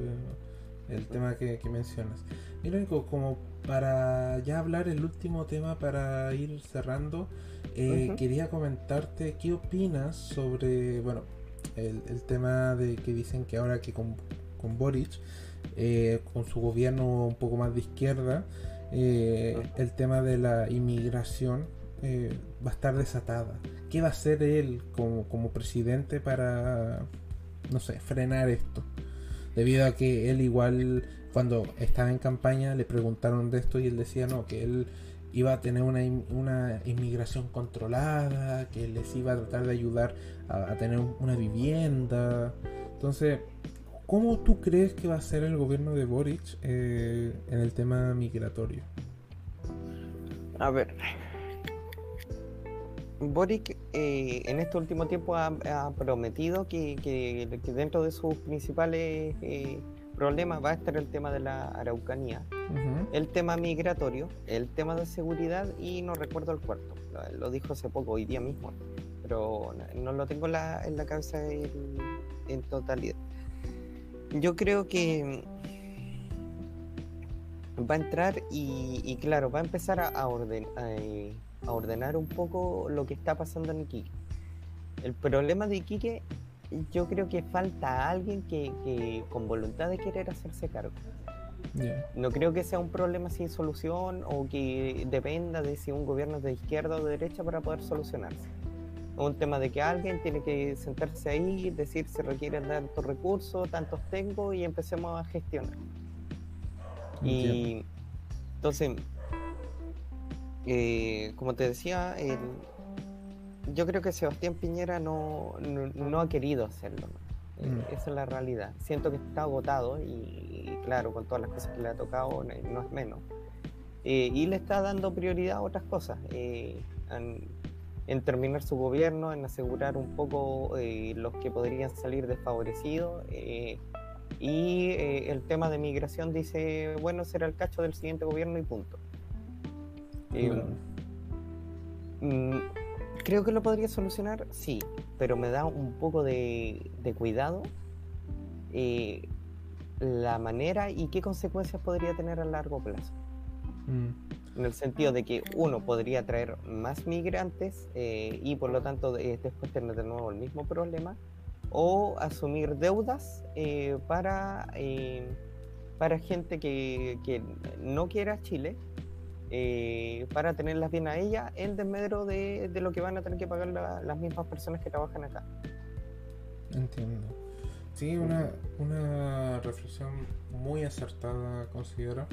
el tema que, mencionas. Mira, como para ya hablar el último tema para ir cerrando, quería comentarte qué opinas sobre, bueno, el, tema de que dicen que ahora que con, con Boric, eh, con su gobierno un poco más de izquierda, eh, el tema de la inmigración eh, va a estar desatada. ¿Qué va a hacer él como, como presidente para, no sé, frenar esto? Debido a que él igual cuando estaba en campaña le preguntaron de esto y él decía no, que él iba a tener una, una, inmigración controlada, que les iba a tratar de ayudar a, tener una vivienda. Entonces, ¿cómo tú crees que va a ser el gobierno de Boric eh, en el tema migratorio? A ver, Boric eh, en este último tiempo ha, prometido que, que, dentro de sus principales eh, problema va a estar el tema de la Araucanía, el tema migratorio, el tema de seguridad y no recuerdo el cuarto. Lo, dijo hace poco, hoy día mismo, pero no, lo tengo en la cabeza en, totalidad. Yo creo que va a entrar y, claro, va a empezar a, a, a ordenar un poco lo que está pasando en Iquique. El problema de Iquique yo creo que falta alguien que, con voluntad de querer hacerse cargo. No creo que sea un problema sin solución o que dependa de si un gobierno es de izquierda o de derecha para poder solucionarse. Es un tema de que alguien tiene que sentarse ahí, decir se requieren tantos recursos, tantos tengo y empecemos a gestionar. Y entonces, eh, como te decía, el, yo creo que Sebastián Piñera no, no, ha querido hacerlo. Eh, mm. Esa es la realidad. Siento que está agotado y, claro, con todas las cosas que le ha tocado, no es menos. Eh, y le está dando prioridad a otras cosas. Eh, en terminar su gobierno, en asegurar un poco eh, los que podrían salir desfavorecidos. Y el tema de migración dice, bueno, será el cacho del siguiente gobierno y punto. Mm, creo que lo podría solucionar, sí, pero me da un poco de, cuidado la manera y qué consecuencias podría tener a largo plazo. Mm en el sentido de que uno podría traer más migrantes eh, y por lo tanto después tener de nuevo el mismo problema, o asumir deudas eh, para, eh, para gente que, que, no quiera Chile, para tenerlas bien a ella en desmedro de, de, lo que van a tener que pagar las mismas personas que trabajan acá. Entiendo. Sí, una, una reflexión muy acertada, considero.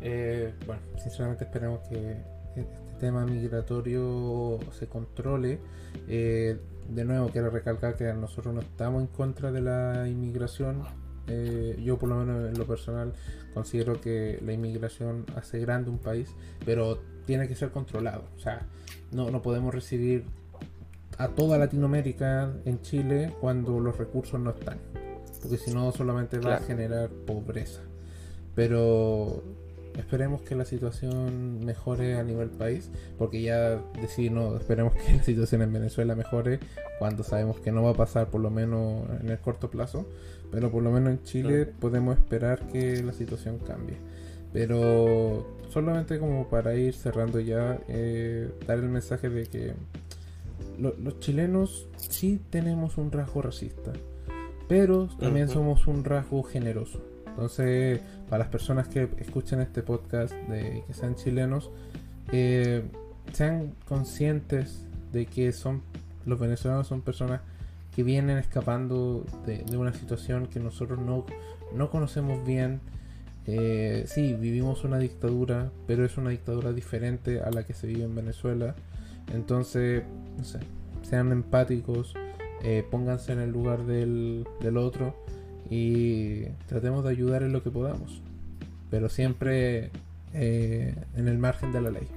Eh, bueno, sinceramente esperamos que este tema migratorio se controle. Eh, de nuevo, quiero recalcar que nosotros no estamos en contra de la inmigración. Eh, yo por lo menos en lo personal considero que la inmigración hace grande un país, pero tiene que ser controlado. O sea, no, no podemos recibir a toda Latinoamérica en Chile cuando los recursos no están. Porque si no solamente va a generar pobreza. Pero Esperemos que la situación mejore a nivel país, porque ya decir no, esperemos que la situación en Venezuela mejore cuando sabemos que no va a pasar por lo menos en el corto plazo, pero por lo menos en Chile podemos esperar que la situación cambie. Pero solamente como para ir cerrando ya, eh, dar el mensaje de que los chilenos sí tenemos un rasgo racista, pero también somos un rasgo generoso. Entonces, para las personas que escuchen este podcast, de que sean chilenos, eh, sean conscientes de que son los venezolanos son personas que vienen escapando de, una situación que nosotros no, no conocemos bien. Eh, sí, vivimos una dictadura, pero es una dictadura diferente a la que se vive en Venezuela. Entonces, no sé, sean empáticos, eh, pónganse en el lugar del, del otro y tratemos de ayudar en lo que podamos, pero siempre eh, en el margen de la ley.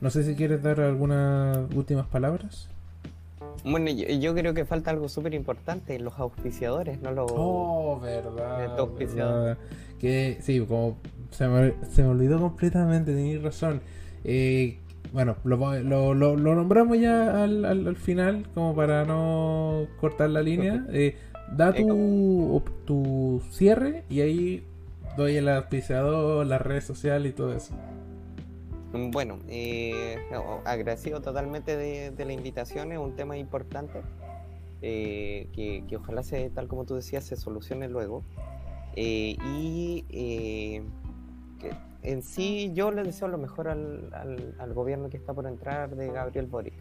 No sé si quieres dar algunas últimas palabras. Bueno, yo, creo que falta algo súper importante, los auspiciadores, no los... Oh, verdad. Que sí, como se me, se me olvidó completamente, tenéis razón. Eh, bueno, lo, lo, nombramos ya al, al, final, como para no cortar la línea. Eh, da tu, tu cierre y ahí doy el auspiciador, las redes sociales y todo eso. Bueno, eh, agradecido totalmente de, la invitación, es un tema importante eh, que, que, ojalá se, tal como tú decías, se solucione luego. y en sí yo le deseo lo mejor al, al, gobierno que está por entrar de Gabriel Boric.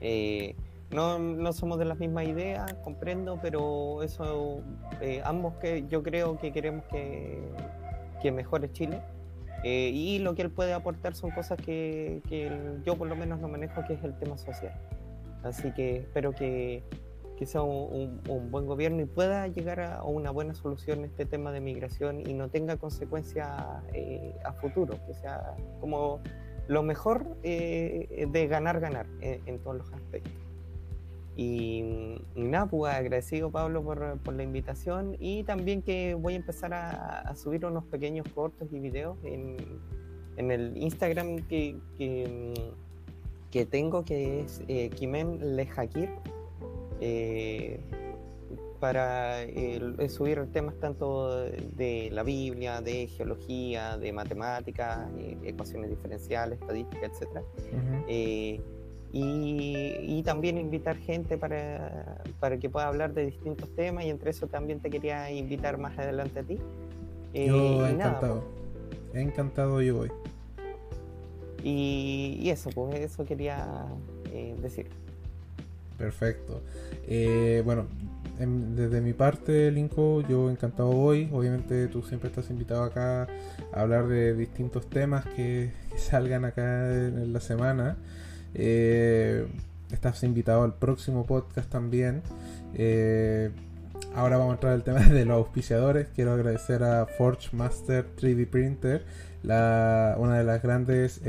Eh, no, no, somos de las mismas ideas, comprendo, pero eso, eh, ambos que yo creo que queremos que, que mejore Chile. Eh, y lo que él puede aportar son cosas que, que yo por lo menos no manejo, que es el tema social. Así que espero que, que sea un, buen gobierno y pueda llegar a una buena solución este tema de migración y no tenga consecuencias eh, a futuro, que sea como lo mejor eh, de ganar, ganar en, todos los aspectos. Y, nada, pues agradecido Pablo por, por, la invitación y también que voy a empezar a, subir unos pequeños cortos y videos en, en el Instagram que, que, que, tengo, que es eh, Kimen Lejakir eh, para eh, subir temas tanto de la Biblia, de geología, de matemáticas, eh, ecuaciones diferenciales, estadística, etc. y, también invitar gente para, para, que pueda hablar de distintos temas y entre eso también te quería invitar más adelante a ti. yo encantado, encantado yo voy. Y, y, eso, pues eso quería decir. Perfecto. Eh, bueno, desde mi parte, Linko, yo encantado hoy. Obviamente tú siempre estás invitado acá a hablar de distintos temas que, salgan acá en, la semana. Eh, estás invitado al próximo podcast también. Eh, ahora vamos a entrar al tema de los auspiciadores. Quiero agradecer a Forge Master 3D Printer, la, una de las grandes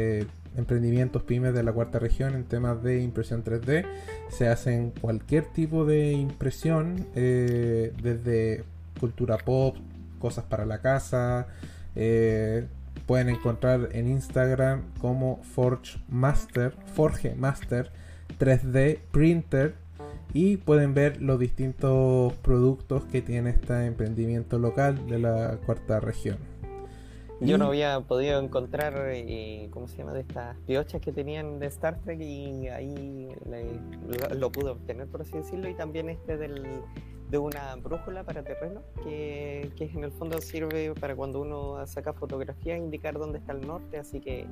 emprendimientos pymes de la cuarta región en temas de impresión 3D. Se hacen cualquier tipo de impresión, eh, desde cultura pop, cosas para la casa. Eh, pueden encontrar en Instagram como Forge Master, Forge Master 3D Printer y pueden ver los distintos productos que tiene este emprendimiento local de la cuarta región. Yo no había podido encontrar, eh, ¿cómo se llama?, de estas piochas que tenían de Star Trek y ahí lo, lo, pude obtener, por así decirlo, y también este del, de una brújula para terreno, que, que, en el fondo sirve para cuando uno saca fotografía indicar dónde está el norte, así que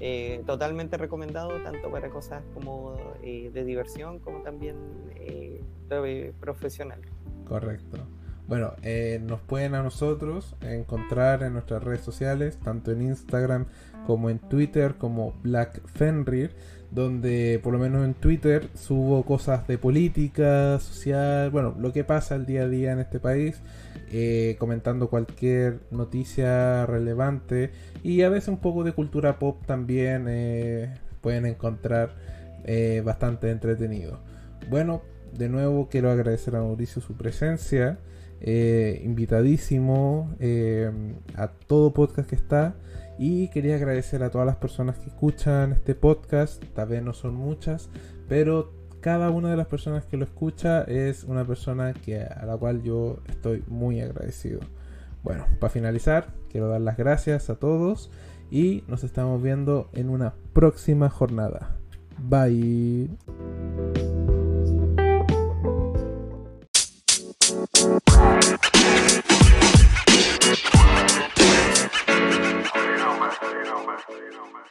eh, totalmente recomendado tanto para cosas como eh, de diversión como también eh, profesional. Correcto. Bueno, eh, nos pueden a nosotros encontrar en nuestras redes sociales, tanto en Instagram como en Twitter, como Black Fenrir donde por lo menos en Twitter subo cosas de política, social, bueno, lo que pasa el día a día en este país, eh, comentando cualquier noticia relevante y a veces un poco de cultura pop también eh, pueden encontrar bastante entretenido. Bueno, de nuevo quiero agradecer a Mauricio su presencia, invitadísimo a todo podcast que está. Y quería agradecer a todas las personas que escuchan este podcast. Tal vez no son muchas, pero cada una de las personas que lo escucha es una persona que, a la cual yo estoy muy agradecido. Bueno, para finalizar, quiero dar las gracias a todos y nos estamos viendo en una próxima jornada. Bye. You know, man.